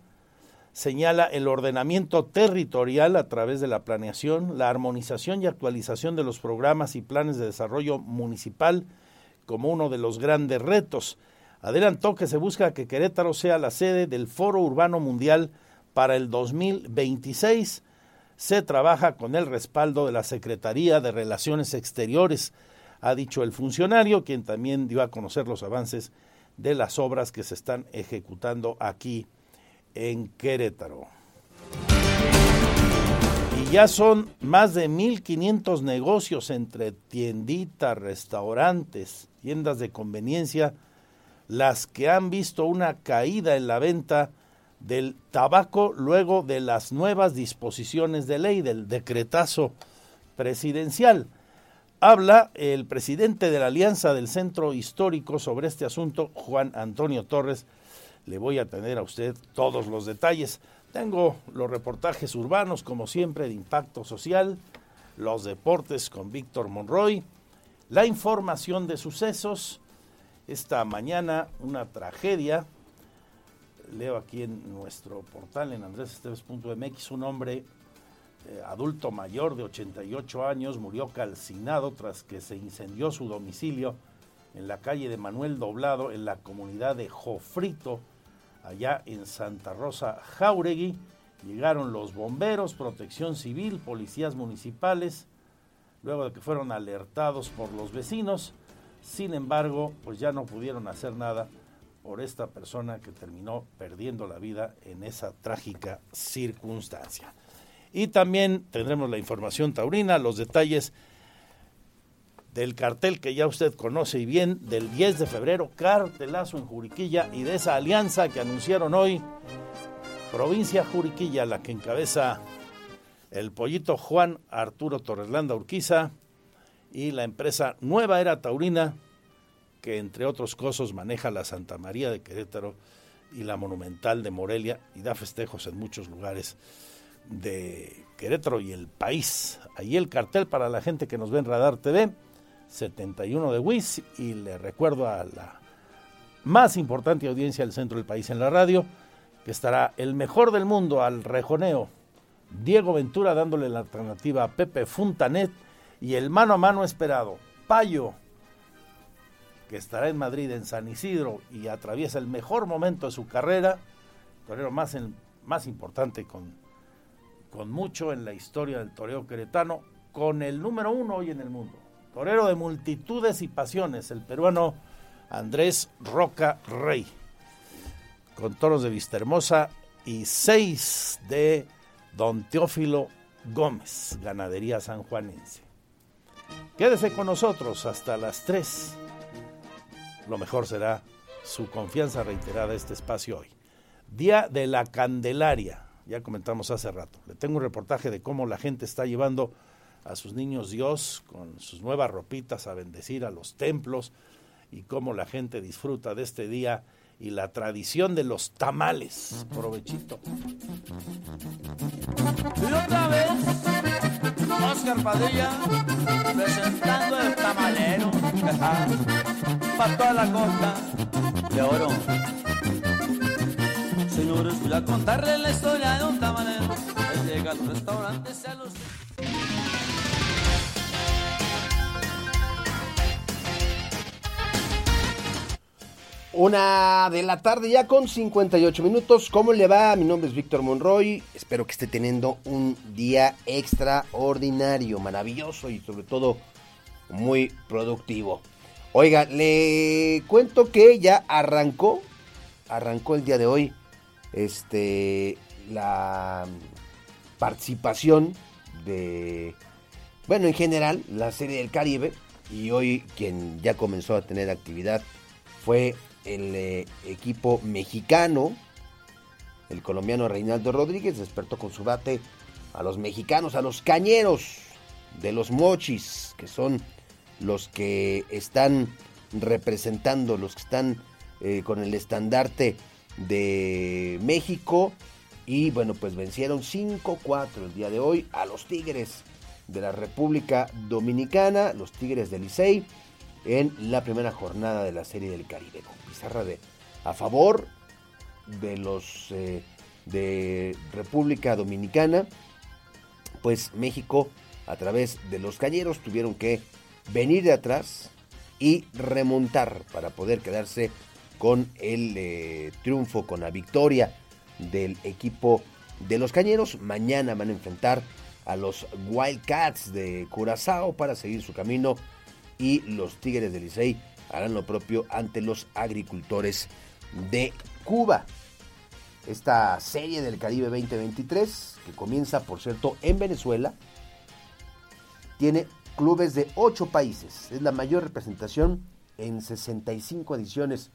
señala el ordenamiento territorial a través de la planeación, la armonización y actualización de los programas y planes de desarrollo municipal como uno de los grandes retos. Adelantó que se busca que Querétaro sea la sede del Foro Urbano Mundial para el 2026. Se trabaja con el respaldo de la Secretaría de Relaciones Exteriores, ha dicho el funcionario, quien también dio a conocer los avances de las obras que se están ejecutando aquí en Querétaro. Y ya son más de 1.500 negocios entre tienditas, restaurantes, tiendas de conveniencia, las que han visto una caída en la venta del tabaco luego de las nuevas disposiciones de ley, del decretazo presidencial. Habla el presidente de la Alianza del Centro Histórico sobre este asunto, Juan Antonio Torres. Le voy a tener a usted todos los detalles. Tengo los reportajes urbanos, como siempre, de impacto social, los deportes con Víctor Monroy, la información de sucesos. Esta mañana una tragedia. Leo aquí en nuestro portal en andresesteves.mx un hombre eh, adulto mayor de 88 años, murió calcinado tras que se incendió su domicilio en la calle de Manuel Doblado, en la comunidad de Jofrito, allá en Santa Rosa Jauregui. Llegaron los bomberos, protección civil, policías municipales, luego de que fueron alertados por los vecinos. Sin embargo, pues ya no pudieron hacer nada por esta persona que terminó perdiendo la vida en esa trágica circunstancia. Y también tendremos la información taurina, los detalles del cartel que ya usted conoce y bien, del 10 de febrero, cartelazo en Juriquilla y de esa alianza que anunciaron hoy, provincia Juriquilla, la que encabeza el pollito Juan Arturo Torreslanda Urquiza y la empresa Nueva Era Taurina, que entre otros cosas maneja la Santa María de Querétaro y la Monumental de Morelia y da festejos en muchos lugares de Querétaro y el país. Ahí el cartel para la gente que nos ve en Radar TV, 71 de WIS, y le recuerdo a la más importante audiencia del centro del país en la radio, que estará el mejor del mundo al rejoneo, Diego Ventura dándole la alternativa a Pepe Funtanet y el mano a mano esperado, Payo, que estará en Madrid, en San Isidro, y atraviesa el mejor momento de su carrera, torero más, más importante con, con mucho en la historia del toreo queretano, con el número uno hoy en el mundo. Torero de multitudes y pasiones, el peruano Andrés Roca Rey, con toros de Vista Hermosa y seis de Don Teófilo Gómez, Ganadería Sanjuanense. Quédese con nosotros hasta las 3. Lo mejor será su confianza reiterada este espacio hoy. Día de la Candelaria, ya comentamos hace rato. Le tengo un reportaje de cómo la gente está llevando a sus niños Dios con sus nuevas ropitas a bendecir a los templos y cómo la gente disfruta de este día y la tradición de los tamales. Provechito. Y otra vez, Oscar Padilla presentando el tamalero para toda la costa de oro. Señores, voy a contarles la historia de un tamalero que llega a los restaurantes y a los... Una de la tarde ya con 58 minutos. ¿Cómo le va? Mi nombre es Víctor Monroy. Espero que esté teniendo un día extraordinario, maravilloso y sobre todo muy productivo. Oiga, le cuento que ya arrancó, arrancó el día de hoy, este, la participación de, bueno, en general, la Serie del Caribe. Y hoy quien ya comenzó a tener actividad fue el eh, equipo mexicano, el colombiano Reinaldo Rodríguez, despertó con su bate a los mexicanos, a los cañeros de los mochis, que son los que están representando, los que están eh, con el estandarte de México. Y bueno, pues vencieron 5-4 el día de hoy a los Tigres de la República Dominicana, los Tigres del Licey, en la primera jornada de la Serie del Caribe de a favor de los eh, de República Dominicana, pues México a través de los cañeros tuvieron que venir de atrás y remontar para poder quedarse con el eh, triunfo, con la victoria del equipo de los cañeros. Mañana van a enfrentar a los Wildcats de Curazao para seguir su camino y los Tigres de Licey harán lo propio ante los agricultores de Cuba. Esta serie del Caribe 2023, que comienza por cierto en Venezuela, tiene clubes de 8 países. Es la mayor representación en 65 ediciones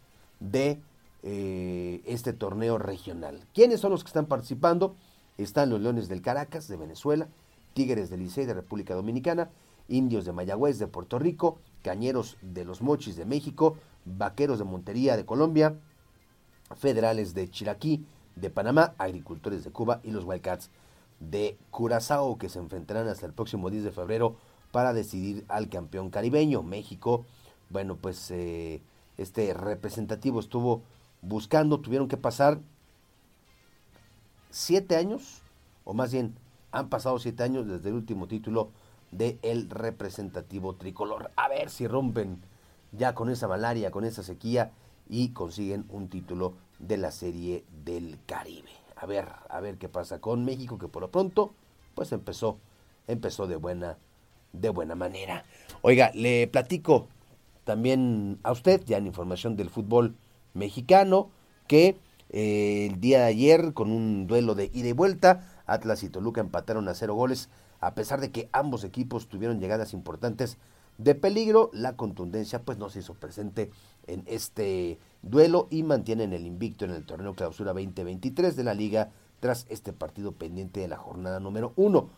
de eh, este torneo regional. ¿Quiénes son los que están participando? Están los Leones del Caracas de Venezuela, Tigres del Licey de República Dominicana, Indios de Mayagüez de Puerto Rico, Cañeros de los Mochis de México, Vaqueros de Montería de Colombia, Federales de Chiraquí de Panamá, Agricultores de Cuba y los Wildcats de Curazao que se enfrentarán hasta el próximo 10 de febrero para decidir al campeón caribeño. México, bueno, pues eh, este representativo estuvo buscando, tuvieron que pasar siete años, o más bien han pasado siete años desde el último título del representativo tricolor. A ver si rompen ya con esa malaria, con esa sequía y consiguen un título de la Serie del Caribe. A ver, a ver qué pasa con México que por lo pronto pues empezó empezó de buena de buena manera. Oiga, le platico también a usted ya en información del fútbol mexicano que eh, el día de ayer con un duelo de ida y vuelta Atlas y Toluca empataron a cero goles a pesar de que ambos equipos tuvieron llegadas importantes de peligro, la contundencia pues no se hizo presente en este duelo y mantienen el invicto en el torneo clausura 2023 de la liga tras este partido pendiente de la jornada número uno.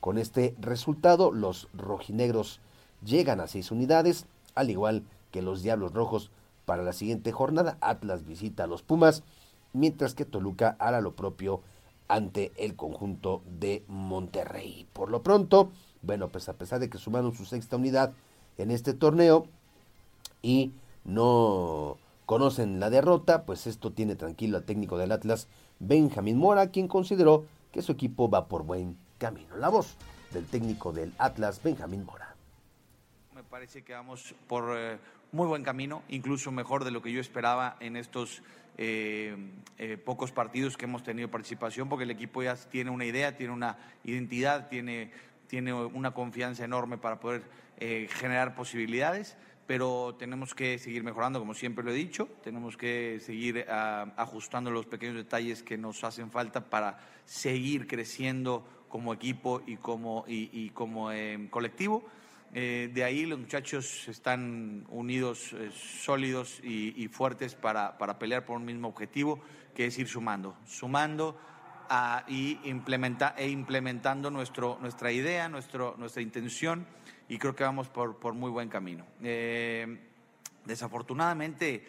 Con este resultado, los rojinegros llegan a seis unidades, al igual que los Diablos Rojos para la siguiente jornada. Atlas visita a los Pumas, mientras que Toluca hará lo propio ante el conjunto de Monterrey. Por lo pronto, bueno, pues a pesar de que sumaron su sexta unidad en este torneo y no conocen la derrota, pues esto tiene tranquilo al técnico del Atlas, Benjamín Mora, quien consideró que su equipo va por buen camino. La voz del técnico del Atlas, Benjamín Mora parece que vamos por eh, muy buen camino, incluso mejor de lo que yo esperaba en estos eh, eh, pocos partidos que hemos tenido participación, porque el equipo ya tiene una idea, tiene una identidad, tiene, tiene una confianza enorme para poder generar posibilidades, pero tenemos que seguir mejorando, como siempre lo he dicho, tenemos que seguir ah, ajustando los pequeños detalles que nos hacen falta para seguir creciendo como equipo y como, y, como colectivo. Eh, de ahí los muchachos están unidos, eh, sólidos y, fuertes para, para, pelear por un mismo objetivo, que es ir sumando, sumando y implementa, e implementando nuestro, nuestra idea, nuestro, nuestra intención, y creo que vamos por, por muy buen camino. Eh, desafortunadamente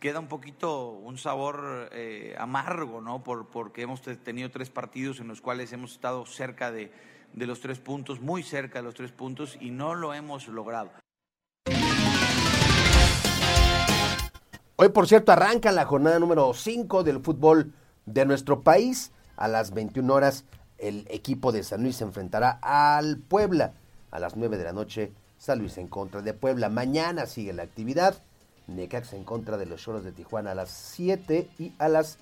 queda un poquito un sabor amargo, ¿no? Por, porque hemos tenido tres partidos en los cuales hemos estado cerca de, de los tres puntos, muy cerca de los tres puntos, y no lo hemos logrado. Hoy, por cierto, arranca la jornada número 5 del fútbol de nuestro país. A las 21 horas, el equipo de San Luis se enfrentará al Puebla. A las 9 de la noche, San Luis en contra de Puebla. Mañana sigue la actividad. Necaxa en contra de los Choros de Tijuana a las 7 y a las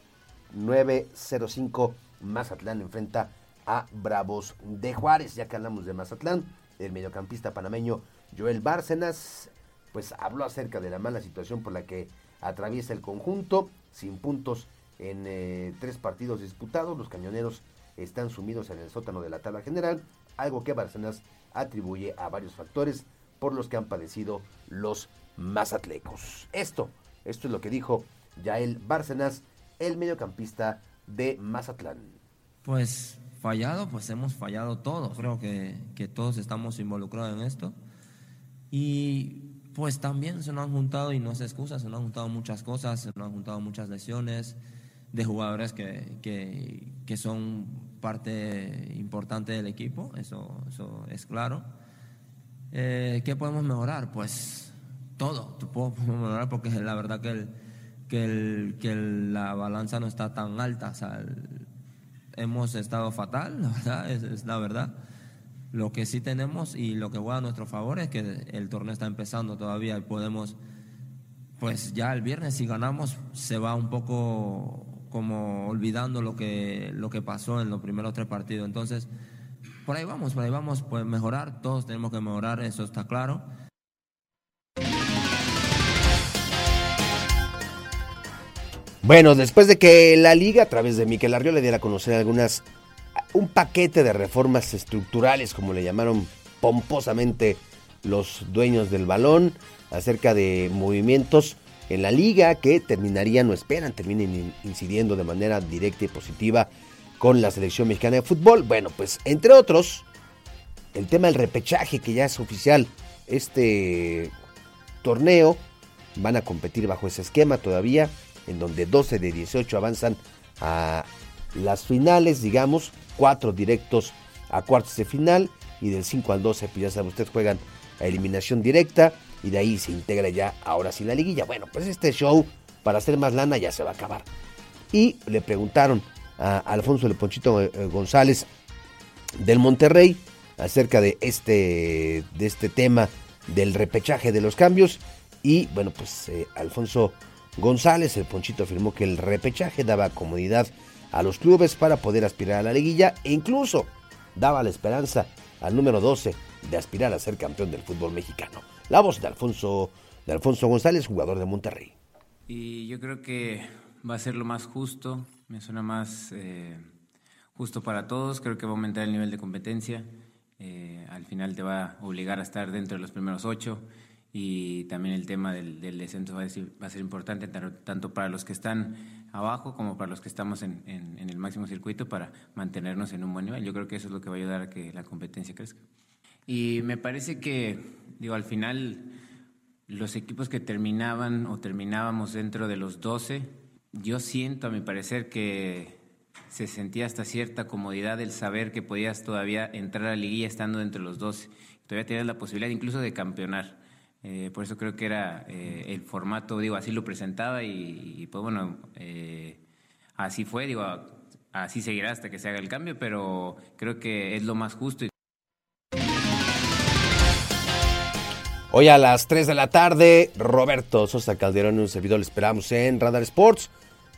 9.05 Mazatlán enfrenta a Bravos de Juárez. Ya que hablamos de Mazatlán, el mediocampista panameño Joel Bárcenas, pues habló acerca de la mala situación por la que atraviesa el conjunto, sin puntos en eh, tres partidos disputados. Los cañoneros están sumidos en el sótano de la tabla general, algo que Bárcenas atribuye a varios factores por los que han padecido los mazatlecos. Esto, esto es lo que dijo Yael Bárcenas, el mediocampista de Mazatlán. Pues fallado, pues hemos fallado todos. Creo que, que todos estamos involucrados en esto. Y pues también se nos han juntado, y no es excusa, se nos han juntado muchas cosas, se nos han juntado muchas lesiones de jugadores que, que, que son parte importante del equipo, eso, eso es claro. Eh, ¿Qué podemos mejorar? Pues todo, podemos mejorar porque la verdad que, el, que, el, que la balanza no está tan alta, o sea, el, hemos estado fatal, la verdad, es, la verdad. Lo que sí tenemos y lo que juega a nuestro favor es que el torneo está empezando todavía y podemos, pues ya el viernes si ganamos se va un poco como olvidando lo que, lo que pasó en los primeros tres partidos. Entonces, por ahí vamos, por ahí vamos, pues mejorar, todos tenemos que mejorar, eso está claro. Bueno, después de que la liga a través de Miquel Arriola le diera a conocer algunas un paquete de reformas estructurales, como le llamaron pomposamente los dueños del balón, acerca de movimientos en la liga que terminarían o esperan terminen incidiendo de manera directa y positiva con la selección mexicana de fútbol. Bueno, pues entre otros, el tema del repechaje que ya es oficial, este torneo van a competir bajo ese esquema todavía, en donde 12 de 18 avanzan a las finales, digamos, cuatro directos a cuartos de final y del 5 al 12, pues ya saben, ustedes juegan a eliminación directa y de ahí se integra ya ahora sí la liguilla. Bueno, pues este show para hacer más lana ya se va a acabar. Y le preguntaron a Alfonso Le Ponchito eh, González del Monterrey acerca de este, de este tema del repechaje de los cambios y bueno, pues eh, Alfonso González, el Ponchito afirmó que el repechaje daba comodidad a los clubes para poder aspirar a la liguilla e incluso daba la esperanza al número 12 de aspirar a ser campeón del fútbol mexicano. La voz de Alfonso, de Alfonso González, jugador de Monterrey. Y yo creo que va a ser lo más justo, me suena más eh, justo para todos, creo que va a aumentar el nivel de competencia, eh, al final te va a obligar a estar dentro de los primeros ocho y también el tema del, del descenso va a, decir, va a, ser importante tanto para los que están abajo como para los que estamos en, en, en, el máximo circuito para mantenernos en un buen nivel. Yo creo que eso es lo que va a ayudar a que la competencia crezca. Y me parece que, digo, al final los equipos que terminaban o terminábamos dentro de los 12, yo siento a mi parecer que se sentía hasta cierta comodidad el saber que podías todavía entrar a la liguilla estando dentro de los 12. Todavía tenías la posibilidad incluso de campeonar. Eh, por eso creo que era eh, el formato, digo, así lo presentaba y, y pues bueno, eh, así fue, digo, así seguirá hasta que se haga el cambio, pero creo que es lo más justo. Hoy a las 3 de la tarde, Roberto Sosa Calderón y un servidor le esperamos en Radar Sports.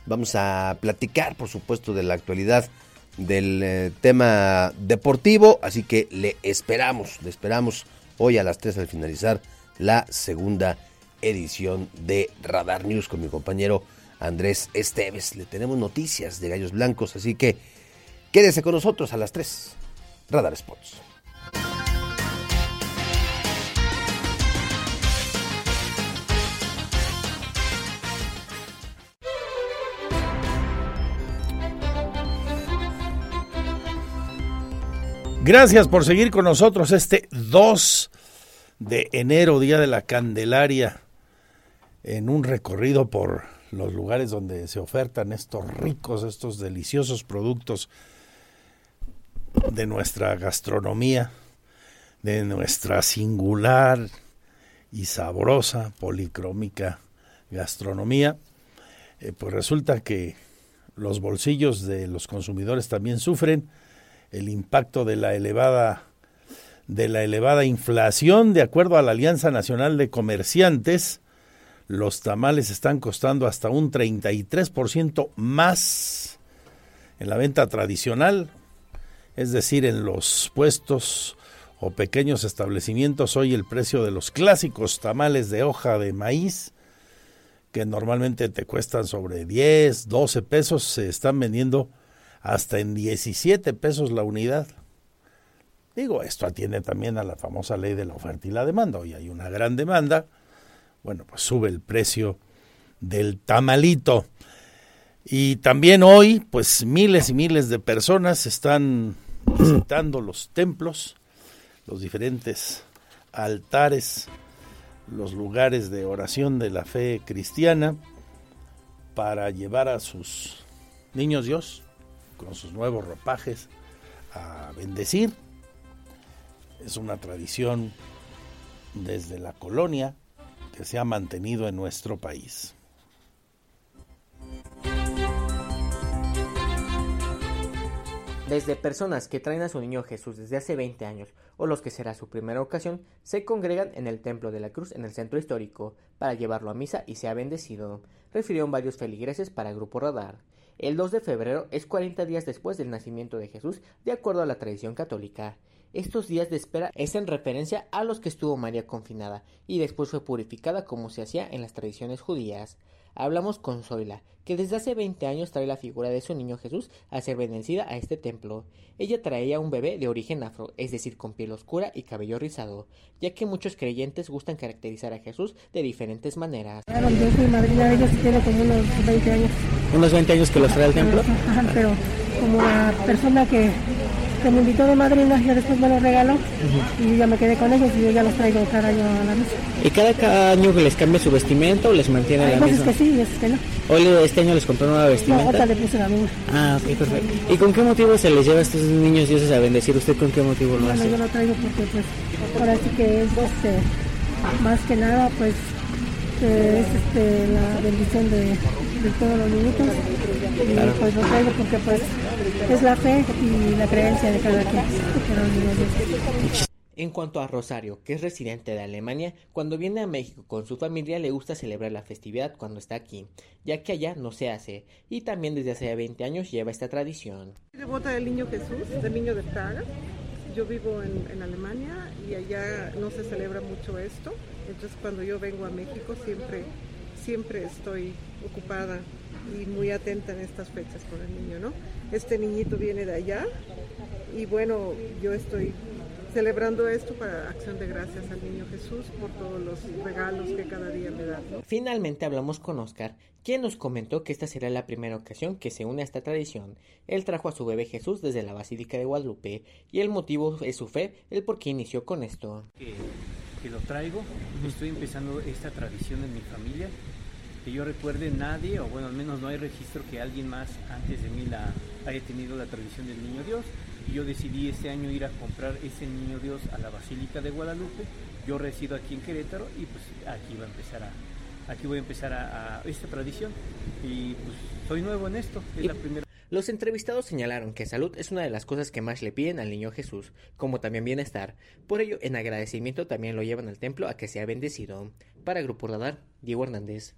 Vamos a platicar, por supuesto, de la actualidad del tema deportivo, así que le esperamos, le esperamos hoy a las 3 al finalizar la segunda edición de Radar News con mi compañero Andrés Esteves. Le tenemos noticias de Gallos Blancos, así que quédese con nosotros a las 3. Radar Sports. Gracias por seguir con nosotros este 2 de enero, Día de la Candelaria, en un recorrido por los lugares donde se ofertan estos ricos, estos deliciosos productos de nuestra gastronomía, de nuestra singular y sabrosa policrómica gastronomía, eh, pues resulta que los bolsillos de los consumidores también sufren el impacto de la elevada de la elevada inflación, de acuerdo a la Alianza Nacional de Comerciantes, los tamales están costando hasta un 33% más en la venta tradicional, es decir, en los puestos o pequeños establecimientos, hoy el precio de los clásicos tamales de hoja de maíz, que normalmente te cuestan sobre 10, 12 pesos, se están vendiendo hasta en 17 pesos la unidad. Digo, esto atiende también a la famosa ley de la oferta y la demanda. Hoy hay una gran demanda, bueno, pues sube el precio del tamalito. Y también hoy, pues miles y miles de personas están visitando los templos, los diferentes altares, los lugares de oración de la fe cristiana, para llevar a sus niños Dios con sus nuevos ropajes a bendecir. Es una tradición desde la colonia que se ha mantenido en nuestro país. Desde personas que traen a su niño Jesús desde hace 20 años o los que será su primera ocasión, se congregan en el Templo de la Cruz en el centro histórico para llevarlo a misa y sea bendecido, refirieron varios feligreses para Grupo Radar. El 2 de febrero es 40 días después del nacimiento de Jesús, de acuerdo a la tradición católica. Estos días de espera es en referencia a los que estuvo María confinada y después fue purificada como se hacía en las tradiciones judías. Hablamos con Zoila, que desde hace 20 años trae la figura de su niño Jesús a ser bendecida a este templo. Ella traía un bebé de origen afro, es decir, con piel oscura y cabello rizado, ya que muchos creyentes gustan caracterizar a Jesús de diferentes maneras. Yo soy madrina de ellos como unos 20 años. ¿Unos 20 años que los trae al templo? Ajá, pero como la persona que que me invitó de madrina, ya después me los regaló y ya me quedé con ellos y yo ya los traigo cada año a la misa. ¿Y cada, año que les cambia su vestimenta o les mantiene Hay la veces misma? que sí y veces que no. ¿Hoy este año les compró nueva No, vestimenta? otra le puse la misma. Ah, ok, perfecto. ¿Y con qué motivo se les lleva a estos niños dioses a bendecir? ¿Usted con qué motivo lo Bueno, hace? yo lo traigo porque pues ahora sí que es este, más que nada pues que es este, la bendición de, de todos los niñitos y Claro. pues lo traigo porque pues es la fe y la creencia de cada quien. En cuanto a Rosario, que es residente de Alemania, cuando viene a México con su familia le gusta celebrar la festividad cuando está aquí, ya que allá no se hace, y también desde hace 20 años lleva esta tradición. Devota del Niño Jesús, del Niño de Praga. Yo vivo en, en Alemania y allá no se celebra mucho esto. Entonces cuando yo vengo a México siempre, siempre estoy ocupada y muy atenta en estas fechas por el niño, ¿no? Este niñito viene de allá y bueno, yo estoy celebrando esto para acción de gracias al Niño Jesús por todos los regalos que cada día me da, ¿no? Finalmente hablamos con Oscar, quien nos comentó que esta será la primera ocasión que se une a esta tradición. Él trajo a su bebé Jesús desde la Basílica de Guadalupe, y el motivo es su fe, el por qué inició con esto. que, que lo traigo. Estoy empezando esta tradición en mi familia. Que yo recuerde nadie, o bueno, al menos no hay registro que alguien más antes de mí la haya tenido la tradición del Niño Dios. Y yo decidí este año ir a comprar ese Niño Dios a la Basílica de Guadalupe. Yo resido aquí en Querétaro y pues aquí va a empezar a, aquí voy a empezar a, a esta tradición. Y pues soy nuevo en esto, es la primera. Los entrevistados señalaron que salud es una de las cosas que más le piden al niño Jesús, como también bienestar. Por ello, en agradecimiento también lo llevan al templo a que sea bendecido. Para Grupo Radar, Diego Hernández.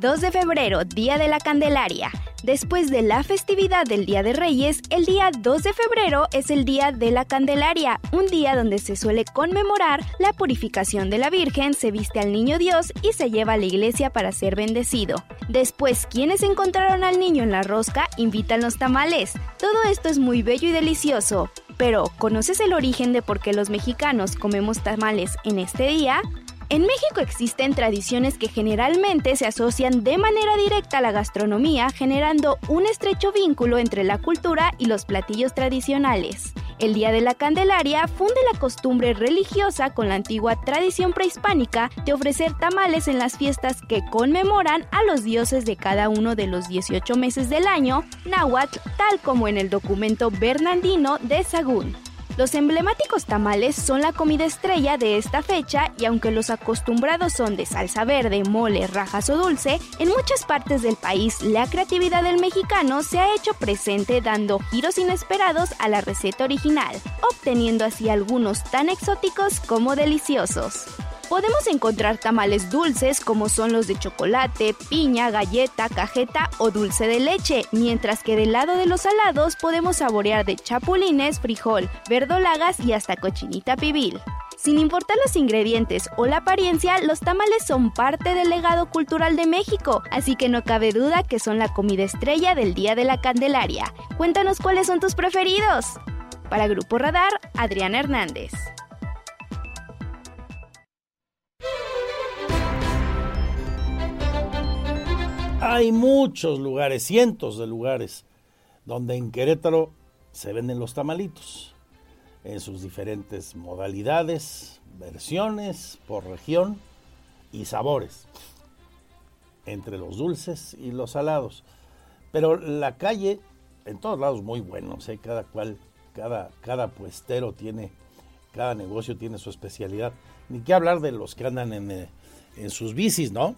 2 de febrero, Día de la Candelaria. Después de la festividad del Día de Reyes, el día 2 de febrero es el Día de la Candelaria, un día donde se suele conmemorar la purificación de la Virgen, se viste al Niño Dios y se lleva a la iglesia para ser bendecido. Después, quienes encontraron al niño en la rosca invitan los tamales. Todo esto es muy bello y delicioso. Pero, ¿conoces el origen de por qué los mexicanos comemos tamales en este día? En México existen tradiciones que generalmente se asocian de manera directa a la gastronomía, generando un estrecho vínculo entre la cultura y los platillos tradicionales. El Día de la Candelaria funde la costumbre religiosa con la antigua tradición prehispánica de ofrecer tamales en las fiestas que conmemoran a los dioses de cada uno de los 18 meses del año, náhuatl, tal como en el documento bernardino de Sagún. Los emblemáticos tamales son la comida estrella de esta fecha y aunque los acostumbrados son de salsa verde, mole, rajas o dulce, en muchas partes del país la creatividad del mexicano se ha hecho presente dando giros inesperados a la receta original, obteniendo así algunos tan exóticos como deliciosos. Podemos encontrar tamales dulces como son los de chocolate, piña, galleta, cajeta o dulce de leche, mientras que del lado de los salados podemos saborear de chapulines, frijol, verdolagas y hasta cochinita pibil. Sin importar los ingredientes o la apariencia, los tamales son parte del legado cultural de México, así que no cabe duda que son la comida estrella del Día de la Candelaria. Cuéntanos cuáles son tus preferidos. Para Grupo Radar, Adriana Hernández. Hay muchos lugares, cientos de lugares, donde en Querétaro se venden los tamalitos, en sus diferentes modalidades, versiones, por región y sabores, entre los dulces y los salados. Pero la calle, en todos lados, muy bueno, cada cual, cada, cada puestero tiene, cada negocio tiene su especialidad. Ni qué hablar de los que andan en, eh, en sus bicis, ¿no?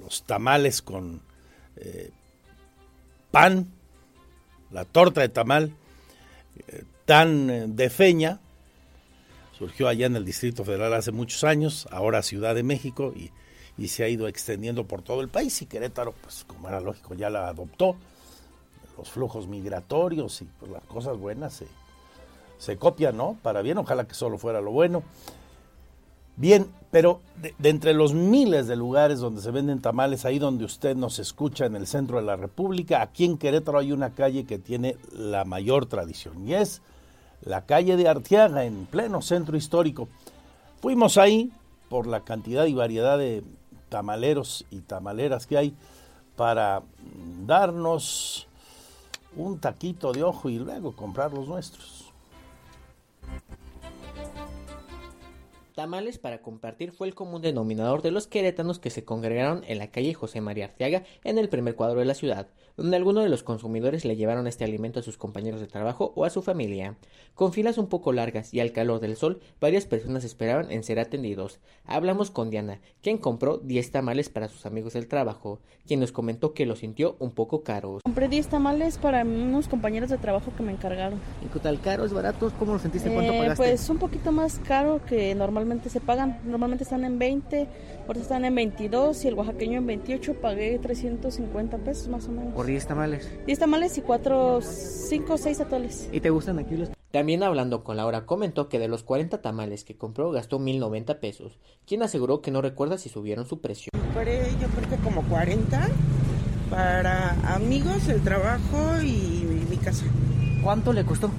Los tamales con eh, pan, la torta de tamal eh, tan eh, de feña, surgió allá en el Distrito Federal hace muchos años, ahora Ciudad de México y, y, se ha ido extendiendo por todo el país y Querétaro, pues como era lógico, ya la adoptó. Los flujos migratorios y pues, las cosas buenas se, se copian, ¿no? Para bien, ojalá que solo fuera lo bueno. Bien, pero de, entre los miles de lugares donde se venden tamales, ahí donde usted nos escucha en el centro de la República, aquí en Querétaro hay una calle que tiene la mayor tradición y es la calle de Arteaga, en pleno centro histórico. Fuimos ahí por la cantidad y variedad de tamaleros y tamaleras que hay para darnos un taquito de ojo y luego comprar los nuestros. Tamales para compartir fue el común denominador de los querétanos que se congregaron en la calle José María Arteaga en el primer cuadro de la ciudad, donde algunos de los consumidores le llevaron este alimento a sus compañeros de trabajo o a su familia. Con filas un poco largas y al calor del sol, varias personas esperaban en ser atendidos. Hablamos con Diana, quien compró 10 tamales para sus amigos del trabajo, quien nos comentó que lo sintió un poco caros. Compré 10 tamales para unos compañeros de trabajo que me encargaron. ¿Y qué tal? ¿Caros, baratos? ¿Cómo lo sentiste? ¿Cuánto Eh, pagaste? pues un poquito más caro que normalmente se pagan. Normalmente están en 20, ahorita están en 22 y el oaxaqueño en 28. Pagué 350 pesos más o menos. Por 10 tamales. 10 tamales y 4, 5 o 6 atoles. ¿Y te gustan aquí los también hablando con Laura comentó que de los 40 tamales que compró gastó 1090 pesos, quien aseguró que no recuerda si subieron su precio. Compré yo creo que como 40 para amigos, el trabajo y mi casa. ¿Cuánto le costó?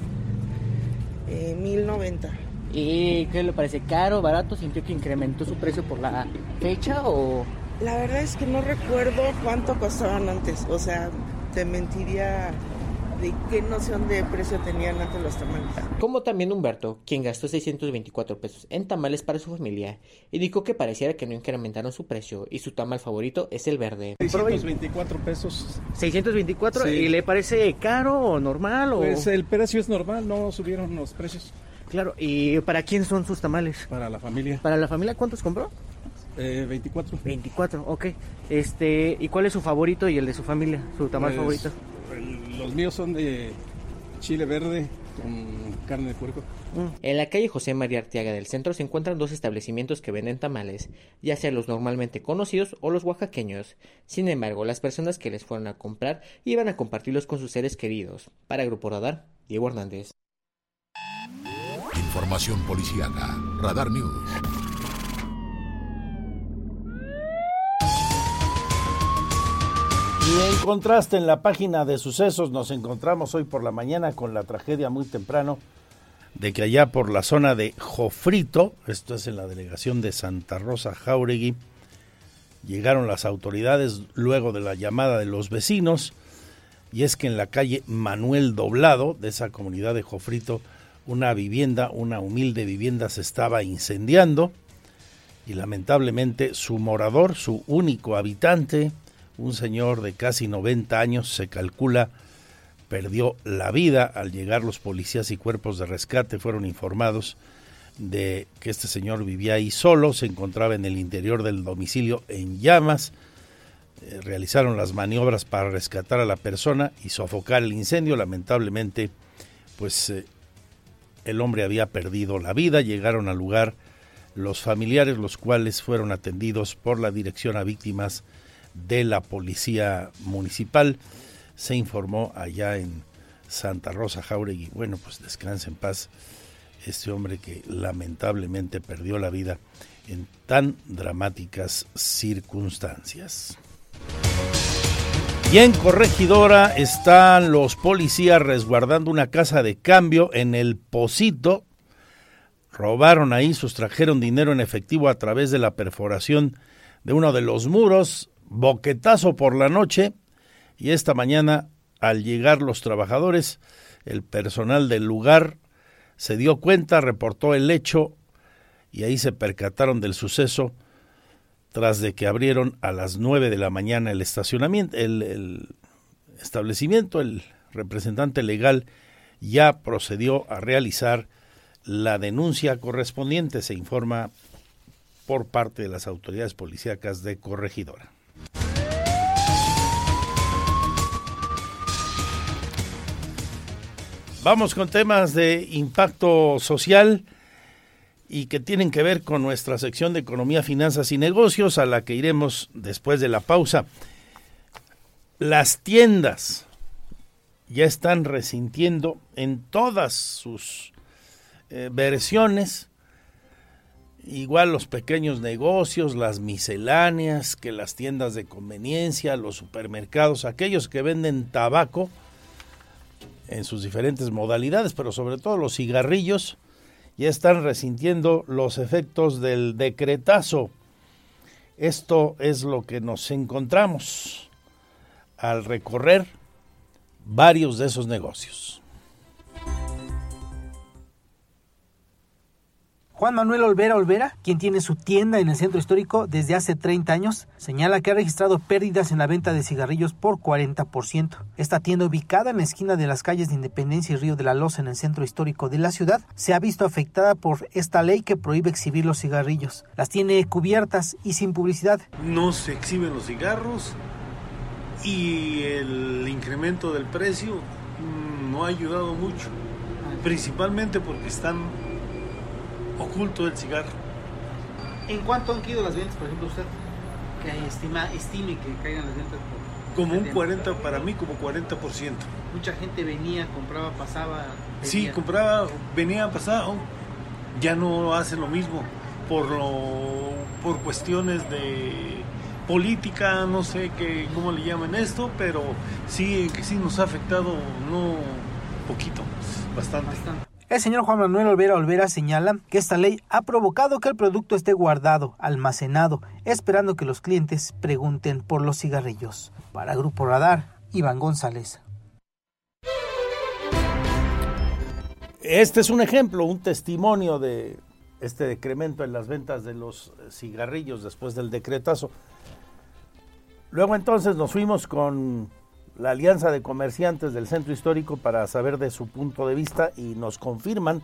Eh, 1090. ¿Y qué le parece? ¿Caro, barato? ¿Sintió que incrementó su precio por la fecha o...? La verdad es que no recuerdo cuánto costaban antes, o sea, te mentiría de qué noción de precio tenían antes los tamales. Como también Humberto, quien gastó 624 pesos en tamales para su familia, indicó que pareciera que no incrementaron su precio y su tamal favorito es el verde. 624 pesos. 624 Sí. y le parece caro o normal o Pues el precio es normal, no subieron los precios. Claro, ¿y para quién son sus tamales? Para la familia. ¿Para la familia cuántos compró? Eh, 24. 24, ok. Este, ¿y cuál es su favorito y el de su familia? ¿Su tamal Pues, favorito? el- los míos son de chile verde con carne de puerco. En la calle José María Arteaga del centro se encuentran dos establecimientos que venden tamales, ya sea los normalmente conocidos o los oaxaqueños. Sin embargo, las personas que les fueron a comprar iban a compartirlos con sus seres queridos. Para Grupo Radar, Diego Hernández. Información policiaca. Radar News. Y en contraste, en la página de sucesos nos encontramos hoy por la mañana con la tragedia muy temprano de que allá por la zona de Jofrito, esto es en la delegación de Santa Rosa Jauregui, llegaron las autoridades luego de la llamada de los vecinos, y es que en la calle Manuel Doblado de esa comunidad de Jofrito, una vivienda, una humilde vivienda se estaba incendiando y lamentablemente su morador, su único habitante, un señor de casi 90 años, se calcula, perdió la vida. Al llegar los policías y cuerpos de rescate fueron informados de que este señor vivía ahí solo, se encontraba en el interior del domicilio en llamas. Eh, realizaron las maniobras para rescatar a la persona y sofocar el incendio. Lamentablemente, pues eh, el hombre había perdido la vida. Llegaron al lugar los familiares, los cuales fueron atendidos por la Dirección a Víctimas de la Policía Municipal. Se informó allá en Santa Rosa Jauregui. Bueno, pues descanse en paz este hombre que lamentablemente perdió la vida en tan dramáticas circunstancias. Y en Corregidora están los policías resguardando una casa de cambio en el Pocito. Robaron ahí, sustrajeron dinero en efectivo a través de la perforación de uno de los muros, boquetazo por la noche y esta mañana al llegar los trabajadores, el personal del lugar se dio cuenta, reportó el hecho y ahí se percataron del suceso tras de que abrieron a las 9 de la mañana el estacionamiento, el, el establecimiento, el representante legal ya procedió a realizar la denuncia correspondiente, se informa por parte de las autoridades policíacas de Corregidora. Vamos con temas de impacto social y que tienen que ver con nuestra sección de economía, finanzas y negocios, a la que iremos después de la pausa. Las tiendas ya están resintiendo en todas sus eh, versiones, igual los pequeños negocios, las misceláneas, que las tiendas de conveniencia, los supermercados, aquellos que venden tabaco en sus diferentes modalidades, pero sobre todo los cigarrillos, ya están resintiendo los efectos del decretazo. Esto es lo que nos encontramos al recorrer varios de esos negocios. Juan Manuel Olvera Olvera, quien tiene su tienda en el centro histórico desde hace 30 años, señala que ha registrado pérdidas en la venta de cigarrillos por 40%. Esta tienda ubicada en la esquina de las calles de Independencia y Río de la Loza en el centro histórico de la ciudad se ha visto afectada por esta ley que prohíbe exhibir los cigarrillos. Las tiene cubiertas y sin publicidad. No se exhiben los cigarros y el incremento del precio mm, no ha ayudado mucho, principalmente porque están oculto el cigarro. ¿En cuánto han caído las ventas, por ejemplo, usted? Que estima, estime que caigan las ventas. Por Como un esta 40, para mí como 40%. tienda. Mucha gente venía, compraba, pasaba. Sí, compraba, venía pasado, ya no hacen lo mismo por lo, por cuestiones de política, no sé qué, cómo le llaman esto, pero sí, sí nos ha afectado, no poquito, bastante. El señor Juan Manuel Olvera Olvera señala que esta ley ha provocado que el producto esté guardado, almacenado, esperando que los clientes pregunten por los cigarrillos. Para Grupo Radar, Iván González. Este es un ejemplo, un testimonio de este decremento en las ventas de los cigarrillos después del decretazo. Luego entonces nos fuimos con la Alianza de Comerciantes del Centro Histórico para saber de su punto de vista y nos confirman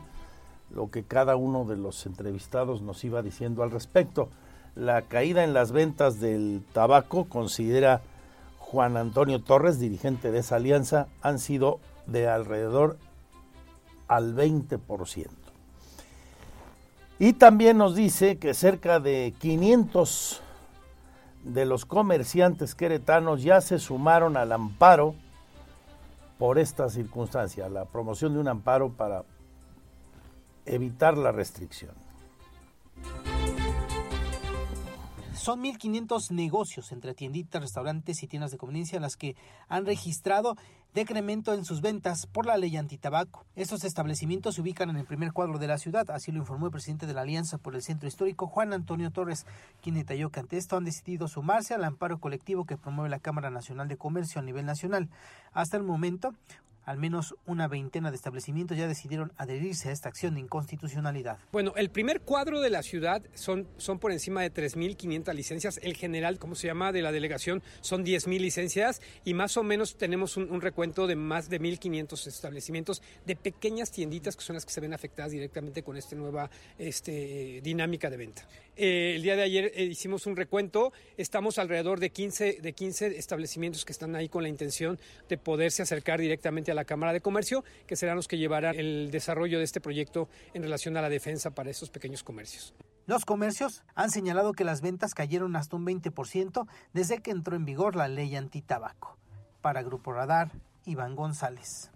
lo que cada uno de los entrevistados nos iba diciendo al respecto. la caída en las ventas del tabaco, considera Juan Antonio Torres, dirigente de esa alianza, han sido de alrededor al 20%. Y también nos dice que cerca de 500 de los comerciantes queretanos ya se sumaron al amparo por esta circunstancia, la promoción de un amparo para evitar la restricción. Son 1.500 negocios entre tienditas, restaurantes y tiendas de conveniencia las que han registrado decremento en sus ventas por la ley antitabaco. Estos establecimientos se ubican en el primer cuadro de la ciudad, así lo informó el presidente de la Alianza por el Centro Histórico, Juan Antonio Torres, quien detalló que ante esto han decidido sumarse al amparo colectivo que promueve la Cámara Nacional de Comercio a nivel nacional. Hasta el momento, al menos una veintena de establecimientos ya decidieron adherirse a esta acción de inconstitucionalidad. Bueno, el primer cuadro de la ciudad son, son por encima de 3.500 licencias. El general, como se llama, de la delegación son 10.000 licencias y más o menos tenemos un, recuento de más de 1.500 establecimientos de pequeñas tienditas que son las que se ven afectadas directamente con esta nueva este, dinámica de venta. Eh, el día de ayer eh, hicimos un recuento, estamos alrededor de 15, de 15 establecimientos que están ahí con la intención de poderse acercar directamente a la Cámara de Comercio, que serán los que llevarán el desarrollo de este proyecto en relación a la defensa para esos pequeños comercios. Los comercios han señalado que las ventas cayeron hasta un 20% desde que entró en vigor la ley antitabaco. Para Grupo Radar, Iván González.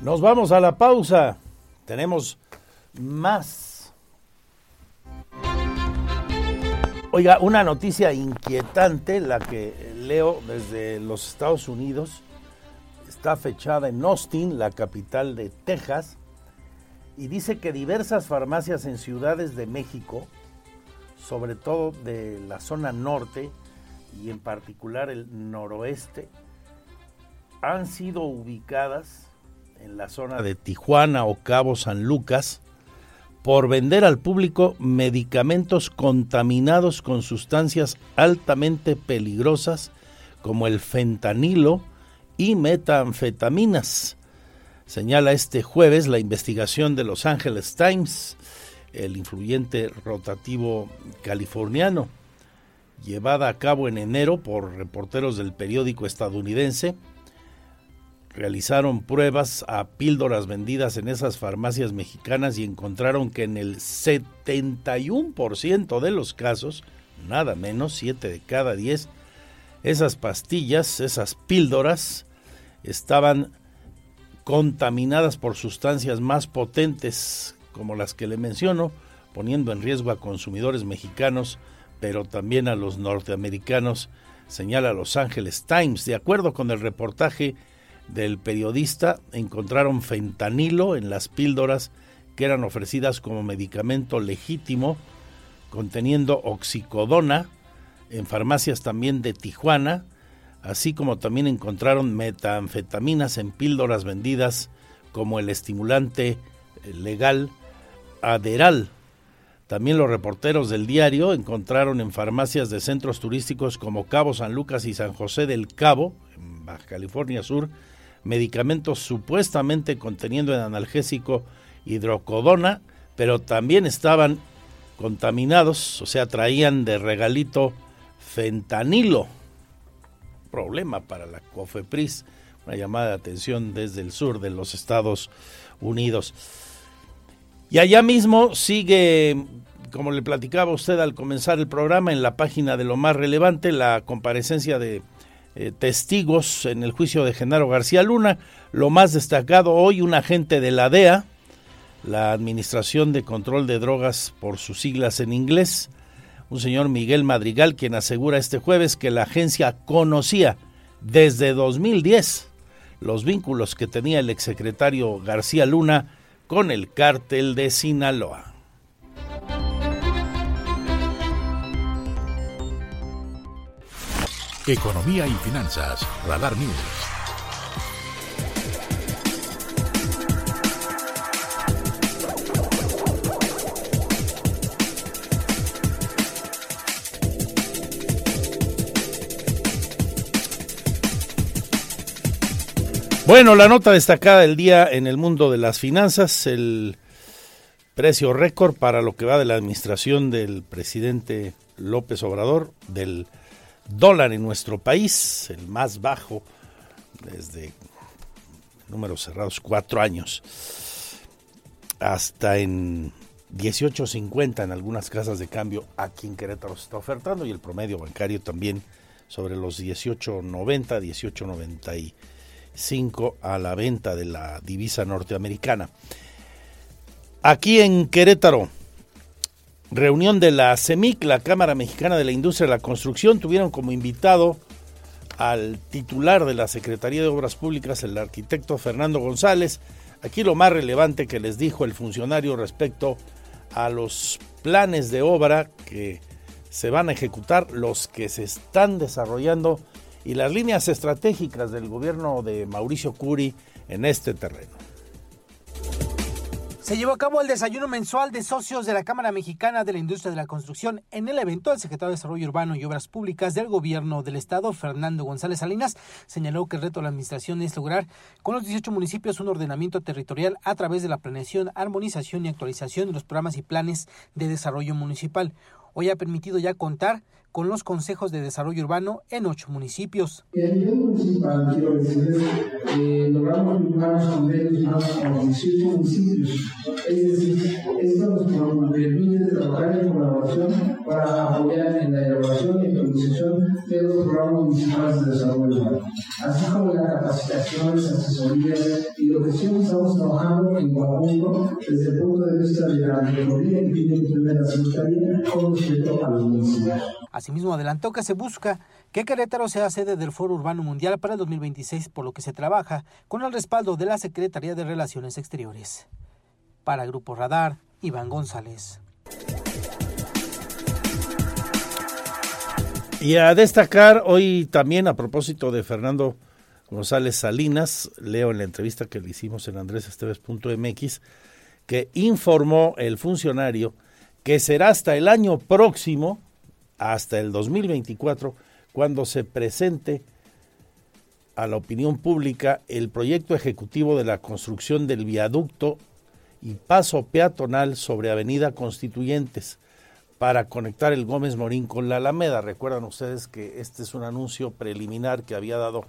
Nos vamos a la pausa. Tenemos más. Oiga, una noticia inquietante, la que leo desde los Estados Unidos. Está fechada en Austin, la capital de Texas, y dice que diversas farmacias en ciudades de México, sobre todo de la zona norte y en particular el noroeste, han sido ubicadas en la zona de Tijuana o Cabo San Lucas por vender al público medicamentos contaminados con sustancias altamente peligrosas como el fentanilo y metanfetaminas. Señala este jueves la investigación de Los Angeles Times, el influyente rotativo californiano, llevada a cabo en enero por reporteros del periódico estadounidense, realizaron pruebas a píldoras vendidas en esas farmacias mexicanas y encontraron que en el 71% de los casos, nada menos, 7 de cada 10, esas pastillas, esas píldoras, estaban contaminadas por sustancias más potentes como las que le menciono, poniendo en riesgo a consumidores mexicanos, pero también a los norteamericanos, señala Los Angeles Times. De acuerdo con el reportaje, del periodista encontraron fentanilo en las píldoras que eran ofrecidas como medicamento legítimo, conteniendo oxicodona, en farmacias también de Tijuana, así como también encontraron metanfetaminas en píldoras vendidas como el estimulante legal Aderal. También los reporteros del diario encontraron en farmacias de centros turísticos como Cabo San Lucas y San José del Cabo, en Baja California Sur, medicamentos supuestamente conteniendo el analgésico hidrocodona, pero también estaban contaminados, o sea, traían de regalito fentanilo. Problema para la COFEPRIS, una llamada de atención desde el sur de los Estados Unidos. Y allá mismo sigue, como le platicaba usted al comenzar el programa, en la página de lo más relevante, la comparecencia de eh, testigos en el juicio de Genaro García Luna. Lo más destacado hoy, un agente de la DEA, la Administración de Control de Drogas por sus siglas en inglés, un señor Miguel Madrigal, quien asegura este jueves que la agencia conocía desde 2010 los vínculos que tenía el exsecretario García Luna con el cártel de Sinaloa. Economía y finanzas. Radar News. Bueno, la nota destacada del día en el mundo de las finanzas, el Precio récord para lo que va de la administración del presidente López Obrador, del dólar en nuestro país, el más bajo desde números cerrados, cuatro años, hasta en 18.50 en algunas casas de cambio aquí en Querétaro se está ofertando y el promedio bancario también sobre los 18.90, 18.95 a la venta de la divisa norteamericana. Aquí en Querétaro, reunión de la CEMIC, la Cámara Mexicana de la Industria de la Construcción, tuvieron como invitado al titular de la Secretaría de Obras Públicas, el arquitecto Fernando González. Aquí lo más relevante que les dijo el funcionario respecto a los planes de obra que se van a ejecutar, los que se están desarrollando y las líneas estratégicas del gobierno de Mauricio Curi en este terreno. Se llevó a cabo el desayuno mensual de socios de la Cámara Mexicana de la Industria de la Construcción. En el evento, el secretario de Desarrollo Urbano y Obras Públicas del Gobierno del Estado, Fernando González Salinas, señaló que el reto de la Administración es lograr con los 18 municipios un ordenamiento territorial a través de la planeación, armonización y actualización de los programas y planes de desarrollo municipal. Hoy ha permitido ya contar con los consejos de desarrollo urbano en ocho municipios. Y a nivel municipal, quiero decirles que logramos firmar convenios con los 18 municipios. Es decir, esto nos permite trabajar en colaboración para apoyar en la elaboración y actualización de los programas municipales de desarrollo urbano, así como las asesorías y lo que siempre estamos trabajando en conjunto desde el punto de vista de la mejoría que tiene que tener la con respecto a los municipios. Asimismo, adelantó que se busca que Querétaro sea sede del Foro Urbano Mundial para el 2026, por lo que se trabaja con el respaldo de la Secretaría de Relaciones Exteriores. Para Grupo Radar, Iván González. Y a destacar hoy también a propósito de Fernando González Salinas, leo en la entrevista que le hicimos en andresesteves.mx, que informó el funcionario que será hasta el año próximo, hasta el 2024, cuando se presente a la opinión pública el proyecto ejecutivo de la construcción del viaducto y paso peatonal sobre Avenida Constituyentes para conectar el Gómez Morín con la Alameda. Recuerdan ustedes que este es un anuncio preliminar que había dado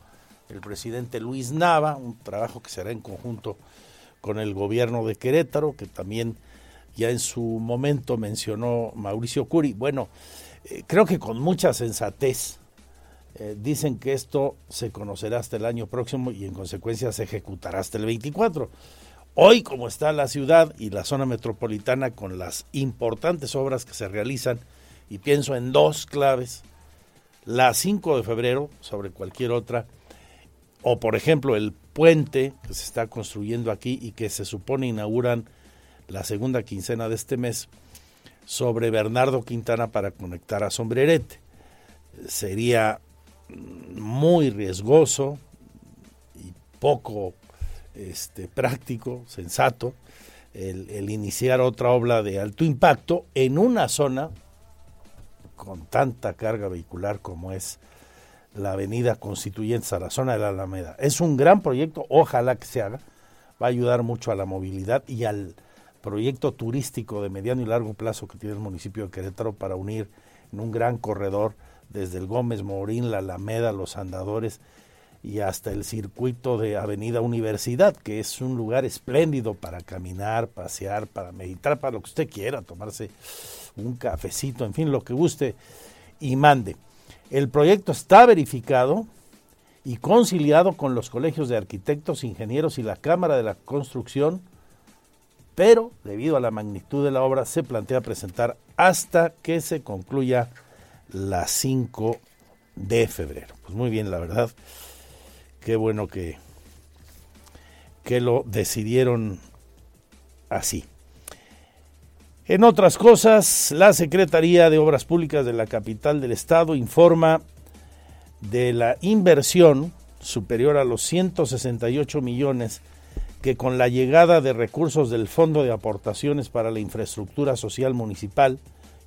el presidente Luis Nava, un trabajo que será en conjunto con el gobierno de Querétaro, que también ya en su momento mencionó Mauricio Curi. Bueno, eh, creo que con mucha sensatez eh, dicen que esto se conocerá hasta el año próximo y en consecuencia se ejecutará hasta el 24. Hoy, como está la ciudad y la zona metropolitana con las importantes obras que se realizan, y pienso en dos claves, la 5 de febrero sobre cualquier otra, o por ejemplo el puente que se está construyendo aquí y que se supone inauguran la segunda quincena de este mes sobre Bernardo Quintana para conectar a Sombrerete. Sería muy riesgoso y poco este, práctico, sensato, el, iniciar otra obra de alto impacto en una zona con tanta carga vehicular como es la avenida Constituyentes a la zona de la Alameda. Es un gran proyecto, ojalá que se haga, va a ayudar mucho a la movilidad y al proyecto turístico de mediano y largo plazo que tiene el municipio de Querétaro para unir en un gran corredor desde el Gómez Morín, la Alameda, los andadores y hasta el circuito de Avenida Universidad, que es un lugar espléndido para caminar, pasear, para meditar, para lo que usted quiera, tomarse un cafecito, en fin, lo que guste y mande. El proyecto está verificado y conciliado con los colegios de arquitectos, ingenieros y la Cámara de la Construcción, pero debido a la magnitud de la obra se plantea presentar hasta que se concluya la 5 de febrero. Pues muy bien, la verdad, qué bueno que, que lo decidieron así. En otras cosas, la Secretaría de Obras Públicas de la capital del estado informa de la inversión superior a los 168 millones que con la llegada de recursos del Fondo de Aportaciones para la Infraestructura Social Municipal,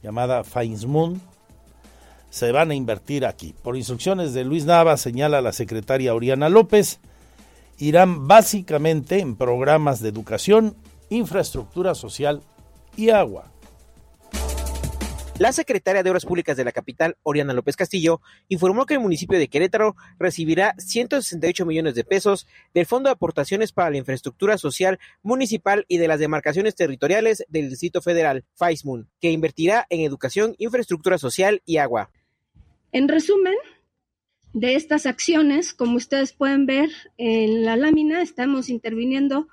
llamada FAINSMUN, se van a invertir aquí. Por instrucciones de Luis Nava, señala la secretaria Oriana López, irán básicamente en programas de educación, infraestructura social y agua. La secretaria de Obras Públicas de la capital, Oriana López Castillo, informó que el municipio de Querétaro recibirá 168 millones de pesos del Fondo de Aportaciones para la Infraestructura Social Municipal y de las demarcaciones territoriales del Distrito Federal, FAISMUN, que invertirá en educación, infraestructura social y agua. En resumen, de estas acciones, como ustedes pueden ver en la lámina, estamos interviniendo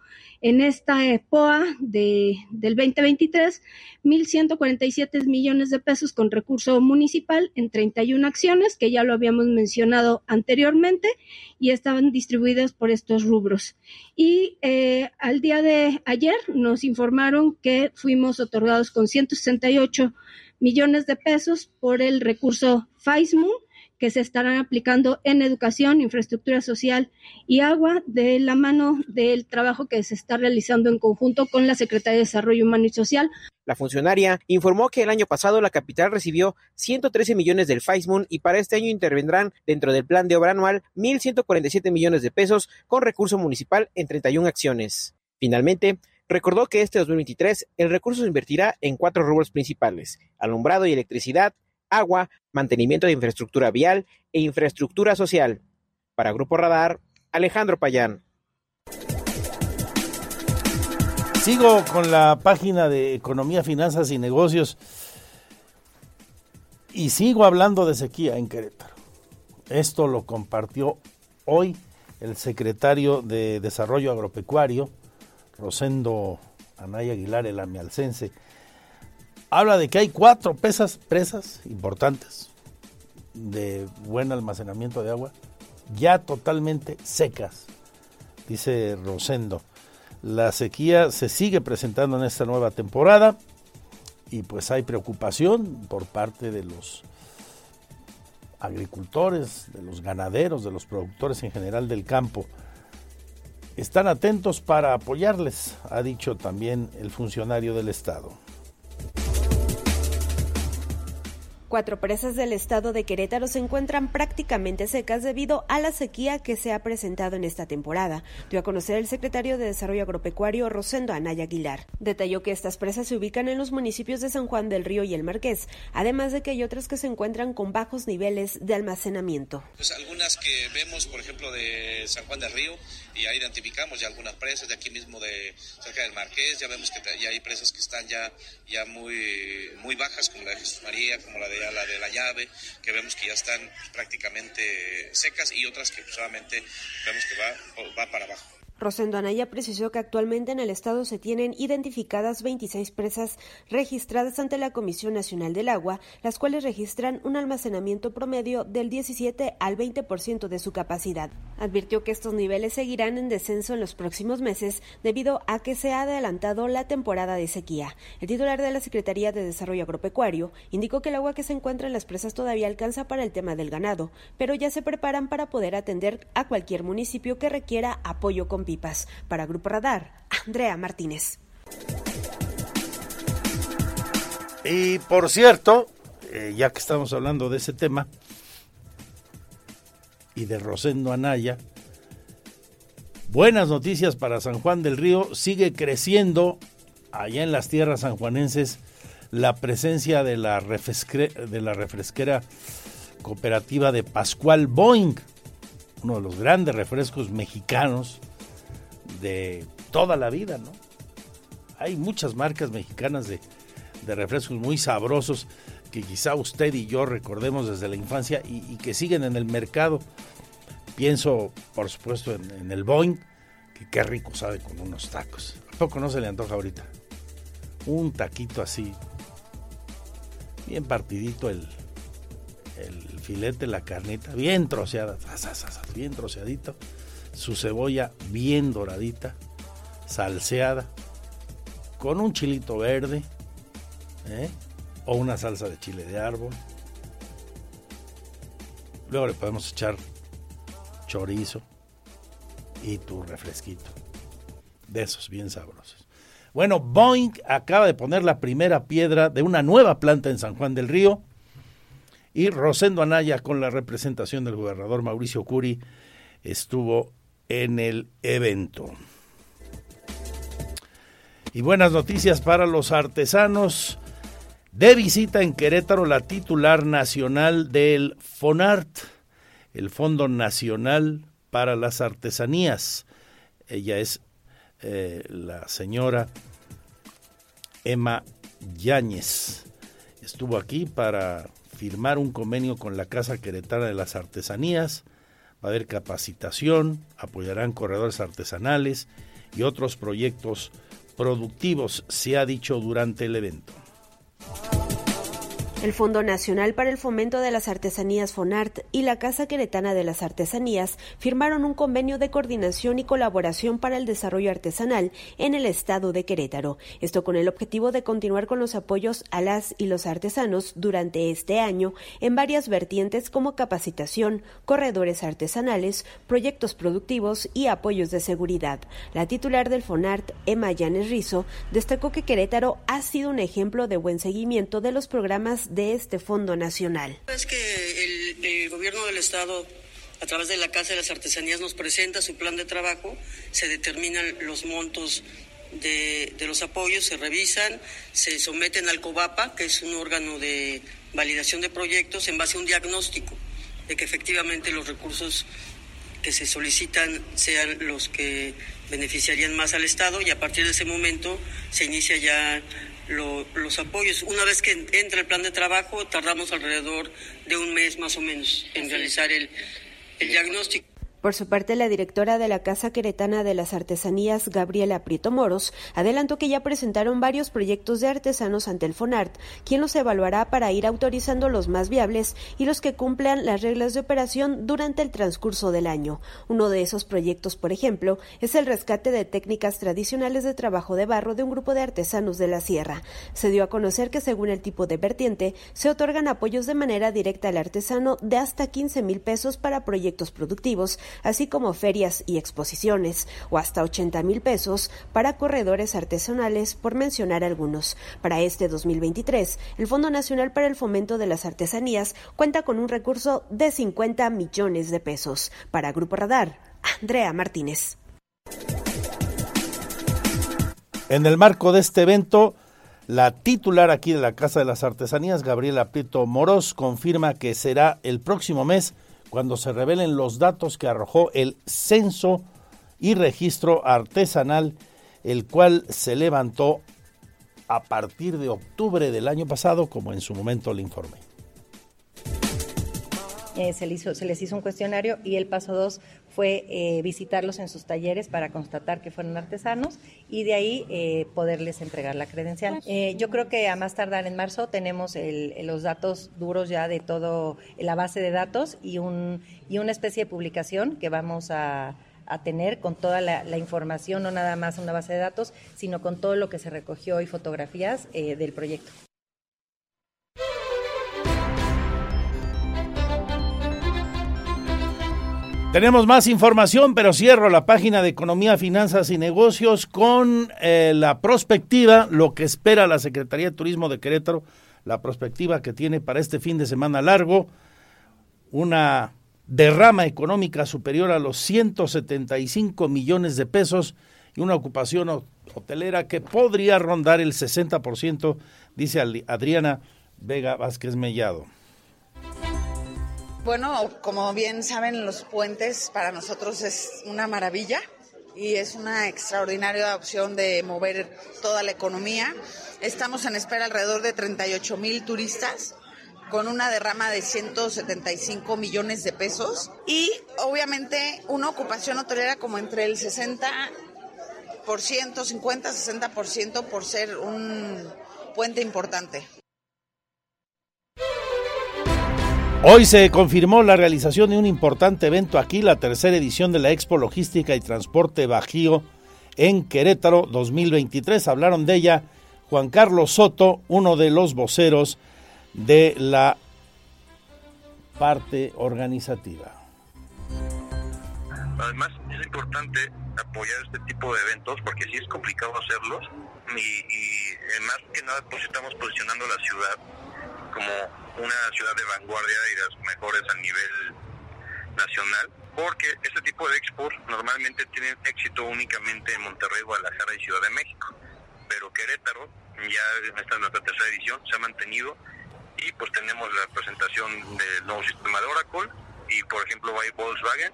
en esta POA de, del 2023, 1.147 millones de pesos con recurso municipal en 31 acciones, que ya lo habíamos mencionado anteriormente, y estaban distribuidas por estos rubros. Y eh, al día de ayer nos informaron que fuimos otorgados con 168 millones de pesos por el recurso FAISMU, que se estarán aplicando en educación, infraestructura social y agua de la mano del trabajo que se está realizando en conjunto con la Secretaría de Desarrollo Humano y Social. La funcionaria informó que el año pasado la capital recibió 113 millones del FAISMUN y para este año intervendrán dentro del plan de obra anual 1.147 millones de pesos con recurso municipal en 31 acciones. Finalmente, recordó que este 2023 el recurso se invertirá en cuatro rubros principales, alumbrado y electricidad, agua, mantenimiento de infraestructura vial e infraestructura social. Para Grupo Radar, Alejandro Payán. Sigo con la página de Economía, Finanzas y Negocios y sigo hablando de sequía en Querétaro. Esto lo compartió hoy el secretario de Desarrollo Agropecuario, Rosendo Anaya Aguilar, el amialcense, habla de que hay cuatro pesas, presas importantes de buen almacenamiento de agua ya totalmente secas, dice Rosendo. La sequía se sigue presentando en esta nueva temporada y pues hay preocupación por parte de los agricultores, de los ganaderos, de los productores en general del campo. Están atentos para apoyarles, ha dicho también el funcionario del Estado. Cuatro presas del estado de Querétaro se encuentran prácticamente secas debido a la sequía que se ha presentado en esta temporada, dio a conocer el secretario de Desarrollo Agropecuario Rosendo Anaya Aguilar. Detalló que estas presas se ubican en los municipios de San Juan del Río y El Marqués, además de que hay otras que se encuentran con bajos niveles de almacenamiento. Pues algunas que vemos, por ejemplo, de San Juan del Río, y ya identificamos ya algunas presas de aquí mismo de cerca del Marqués, ya vemos que ya hay presas que están ya, ya muy, muy bajas, como la de Jesús María, como la de la de la llave, que vemos que ya están prácticamente secas y otras que solamente vemos que va, va para abajo. Rosendo Anaya precisó que actualmente en el estado se tienen identificadas 26 presas registradas ante la Comisión Nacional del Agua, las cuales registran un almacenamiento promedio del 17 al 20% de su capacidad. Advirtió que estos niveles seguirán en descenso en los próximos meses debido a que se ha adelantado la temporada de sequía. El titular de la Secretaría de Desarrollo Agropecuario indicó que el agua que se encuentra en las presas todavía alcanza para el tema del ganado, pero ya se preparan para poder atender a cualquier municipio que requiera apoyo pipas. Para Grupo Radar, Andrea Martínez. Y por cierto, eh, ya que estamos hablando de ese tema y de Rosendo Anaya, buenas noticias para San Juan del Río, sigue creciendo allá en las tierras sanjuanenses la presencia de la, de la refresquera cooperativa de Pascual Boeing, uno de los grandes refrescos mexicanos de toda la vida, ¿no? Hay muchas marcas mexicanas de, refrescos muy sabrosos que quizá usted y yo recordemos desde la infancia y, que siguen en el mercado. Pienso, por supuesto, en, el Boeing, que qué rico sabe con unos tacos. ¿A poco no se le antoja ahorita? Un taquito así, bien partidito el, el filete, la carnita, bien troceada, bien troceadito su cebolla bien doradita, salseada, con un chilito verde ¿eh? o una salsa de chile de árbol. Luego le podemos echar chorizo y tu refresquito. De esos bien sabrosos. Bueno, Boeing acaba de poner la primera piedra de una nueva planta en San Juan del Río. Y Rosendo Anaya, con la representación del gobernador Mauricio Curi, estuvo en el evento. Y buenas noticias para los artesanos. De visita en Querétaro la titular nacional del FONART, el Fondo Nacional para las Artesanías. Ella es eh, la señora Emma Yáñez. Estuvo aquí para firmar un convenio con la Casa Queretana de las Artesanías. Va a haber capacitación, apoyarán corredores artesanales y otros proyectos productivos, se ha dicho durante el evento. El Fondo Nacional para el Fomento de las Artesanías FONART y la Casa Queretana de las Artesanías firmaron un convenio de coordinación y colaboración para el desarrollo artesanal en el estado de Querétaro. Esto con el objetivo de continuar con los apoyos a las y los artesanos durante este año en varias vertientes como capacitación, corredores artesanales, proyectos productivos y apoyos de seguridad. La titular del FONART, Emma Llanes Rizo, destacó que Querétaro ha sido un ejemplo de buen seguimiento de los programas de este Fondo Nacional. Es que el, gobierno del Estado a través de la Casa de las Artesanías nos presenta su plan de trabajo, se determinan los montos de, de, los apoyos, se revisan, se someten al COVAPA, que es un órgano de validación de proyectos, en base a un diagnóstico de que efectivamente los recursos que se solicitan sean los que beneficiarían más al Estado y a partir de ese momento se inicia ya los apoyos. Una vez que entra el plan de trabajo, tardamos alrededor de un mes más o menos en realizar el, el diagnóstico. Por su parte, la directora de la Casa Queretana de las Artesanías, Gabriela Prieto Moros, adelantó que ya presentaron varios proyectos de artesanos ante el FONART, quien los evaluará para ir autorizando los más viables y los que cumplan las reglas de operación durante el transcurso del año. Uno de esos proyectos, por ejemplo, es el rescate de técnicas tradicionales de trabajo de barro de un grupo de artesanos de la sierra. Se dio a conocer que según el tipo de vertiente, se otorgan apoyos de manera directa al artesano de hasta 15 mil pesos para proyectos productivos, así como ferias y exposiciones, o hasta 80 mil pesos para corredores artesanales, por mencionar algunos. Para este 2023, el Fondo Nacional para el Fomento de las Artesanías cuenta con un recurso de 50 millones de pesos. Para Grupo Radar, Andrea Martínez. En el marco de este evento, la titular aquí de la Casa de las Artesanías, Gabriela Prieto Moros, confirma que será el próximo mes cuando se revelen los datos que arrojó el censo y registro artesanal, el cual se levantó a partir de octubre del año pasado, como en su momento le informé. Eh, se, les hizo, se, les hizo, un cuestionario y el paso dos fue eh, visitarlos en sus talleres para constatar que fueron artesanos y de ahí eh, poderles entregar la credencial. Eh, yo creo que a más tardar en marzo tenemos los datos duros ya de todo, la base de datos y, un, y una especie de publicación que vamos a, a tener con toda la, la, información, no nada más una base de datos, sino con todo lo que se recogió y fotografías del proyecto. Tenemos más información, pero cierro la página de Economía, Finanzas y Negocios con eh, la prospectiva, lo que espera la Secretaría de Turismo de Querétaro, la prospectiva que tiene para este fin de semana largo, una derrama económica superior a los 175 millones de pesos y una ocupación hotelera que podría rondar el 60%, dice Adriana Vega Vázquez Mellado. Bueno, como bien saben, los puentes para nosotros es una maravilla y es una extraordinaria opción de mover toda la economía. Estamos en espera alrededor de 38 mil turistas con una derrama de 175 millones de pesos y obviamente una ocupación hotelera como entre el 60%, 50-60% por ser un puente importante. Hoy se confirmó la realización de un importante evento aquí, la tercera edición de la Expo Logística y Transporte Bajío en Querétaro 2023. Hablaron de ella Juan Carlos Soto, uno de los voceros de la parte organizativa. Además, es importante apoyar este tipo de eventos porque sí es complicado hacerlos y, y más que nada pues estamos posicionando la ciudad como una ciudad de vanguardia y las mejores a nivel nacional, porque este tipo de expos normalmente tienen éxito únicamente en Monterrey, Guadalajara y Ciudad de México. pero Querétaro, ya esta es nuestra tercera edición, se ha mantenido y pues tenemos la presentación del nuevo sistema de Oracle y por ejemplo va a ir Volkswagen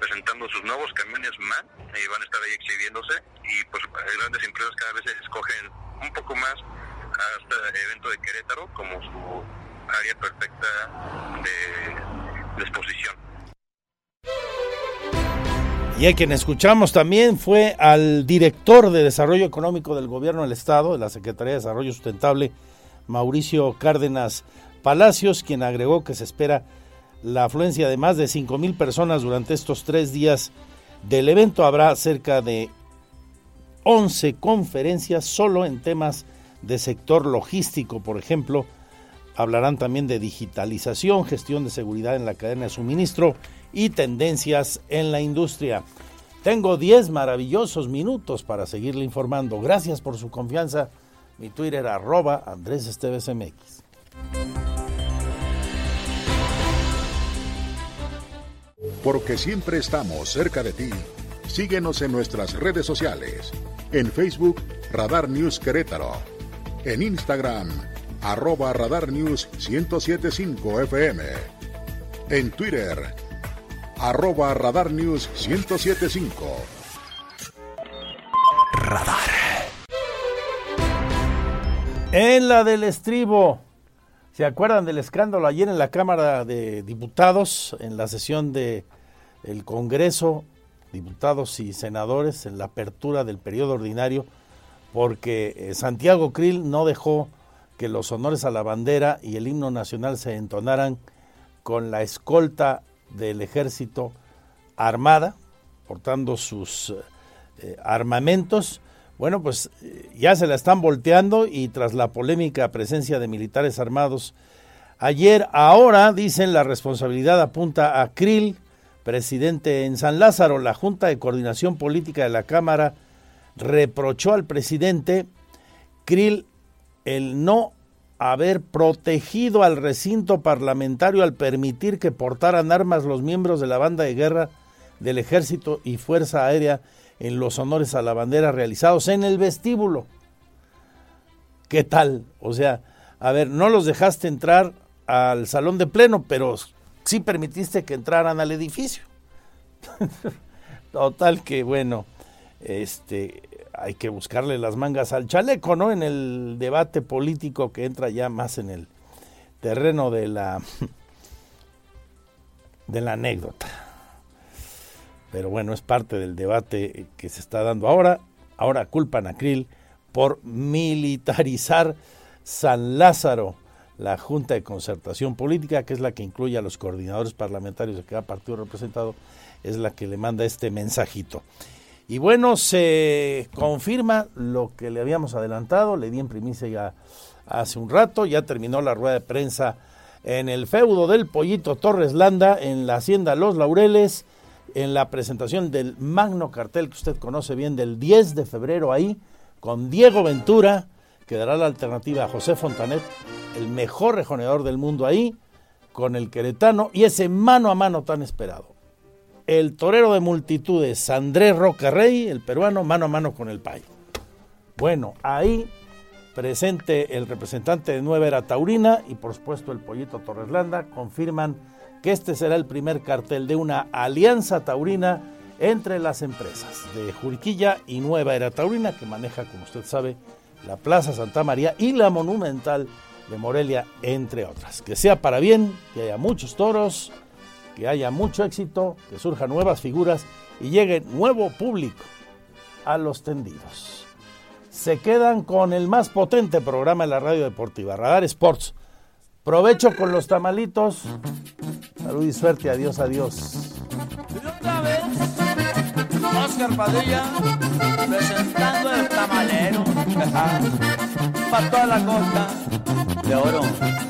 presentando sus nuevos camiones MAN y van a estar ahí exhibiéndose y pues grandes empresas cada vez escogen un poco más a este evento de Querétaro como su área perfecta de, exposición. Y a quien escuchamos también fue al director de Desarrollo Económico del Gobierno del Estado, de la Secretaría de Desarrollo Sustentable, Mauricio Cárdenas Palacios, quien agregó que se espera la afluencia de más de 5 mil personas durante estos tres días del evento. Habrá cerca de 11 conferencias solo en temas de sector logístico, por ejemplo. Hablarán también de digitalización, gestión de seguridad en la cadena de suministro y tendencias en la industria. Tengo 10 maravillosos minutos para seguirle informando. Gracias por su confianza. Mi Twitter arroba Andrés Esteves MX. Porque siempre estamos cerca de ti. Síguenos en nuestras redes sociales. En Facebook, Radar News Querétaro. En Instagram, arroba Radar News 1075 FM. En Twitter, arroba Radar News 1075. Radar. En la del estribo. ¿Se acuerdan del escándalo ayer en la Cámara de Diputados, en la sesión del el Congreso, diputados y senadores, en la apertura del periodo ordinario? Porque eh, Santiago Krill no dejó que los honores a la bandera y el himno nacional se entonaran con la escolta del ejército armada, portando sus eh, armamentos. Bueno, pues eh, ya se la están volteando y tras la polémica presencia de militares armados ayer, ahora dicen la responsabilidad apunta a Krill, presidente en San Lázaro. La Junta de Coordinación Política de la Cámara reprochó al presidente Krill el no haber protegido al recinto parlamentario al permitir que portaran armas los miembros de la banda de guerra del Ejército y Fuerza Aérea en los honores a la bandera realizados en el vestíbulo. ¿Qué tal? O sea, a ver, no los dejaste entrar al salón de pleno, pero sí permitiste que entraran al edificio. Total que bueno, este hay que buscarle las mangas al chaleco, ¿no? En el debate político que entra ya más en el terreno de la de la anécdota. Pero bueno, es parte del debate que se está dando ahora. Ahora culpan a Krill por militarizar San Lázaro, la Junta de Concertación Política, que es la que incluye a los coordinadores parlamentarios de cada partido representado, es la que le manda este mensajito. Y bueno, se confirma lo que le habíamos adelantado, le di en primicia ya hace un rato, ya terminó la rueda de prensa en el feudo del Pollito Torres Landa, en la Hacienda Los Laureles, en la presentación del magno cartel que usted conoce bien del 10 de febrero ahí, con Diego Ventura, que dará la alternativa a José Fontanet, el mejor rejoneador del mundo ahí, con el queretano y ese mano a mano tan esperado el torero de multitudes, Andrés Roca Rey, el peruano, mano a mano con el Payo. Bueno, ahí presente el representante de Nueva Era Taurina y por supuesto el Pollito Torreslanda confirman que este será el primer cartel de una alianza taurina entre las empresas de Juriquilla y Nueva Era Taurina que maneja, como usted sabe, la Plaza Santa María y la Monumental de Morelia, entre otras. Que sea para bien, que haya muchos toros que haya mucho éxito, que surjan nuevas figuras y llegue nuevo público a los tendidos. Se quedan con el más potente programa de la radio deportiva, Radar Sports. Provecho con los tamalitos. Salud y suerte. Adiós, adiós. Oscar Padilla presentando el tamalero para toda la costa de oro.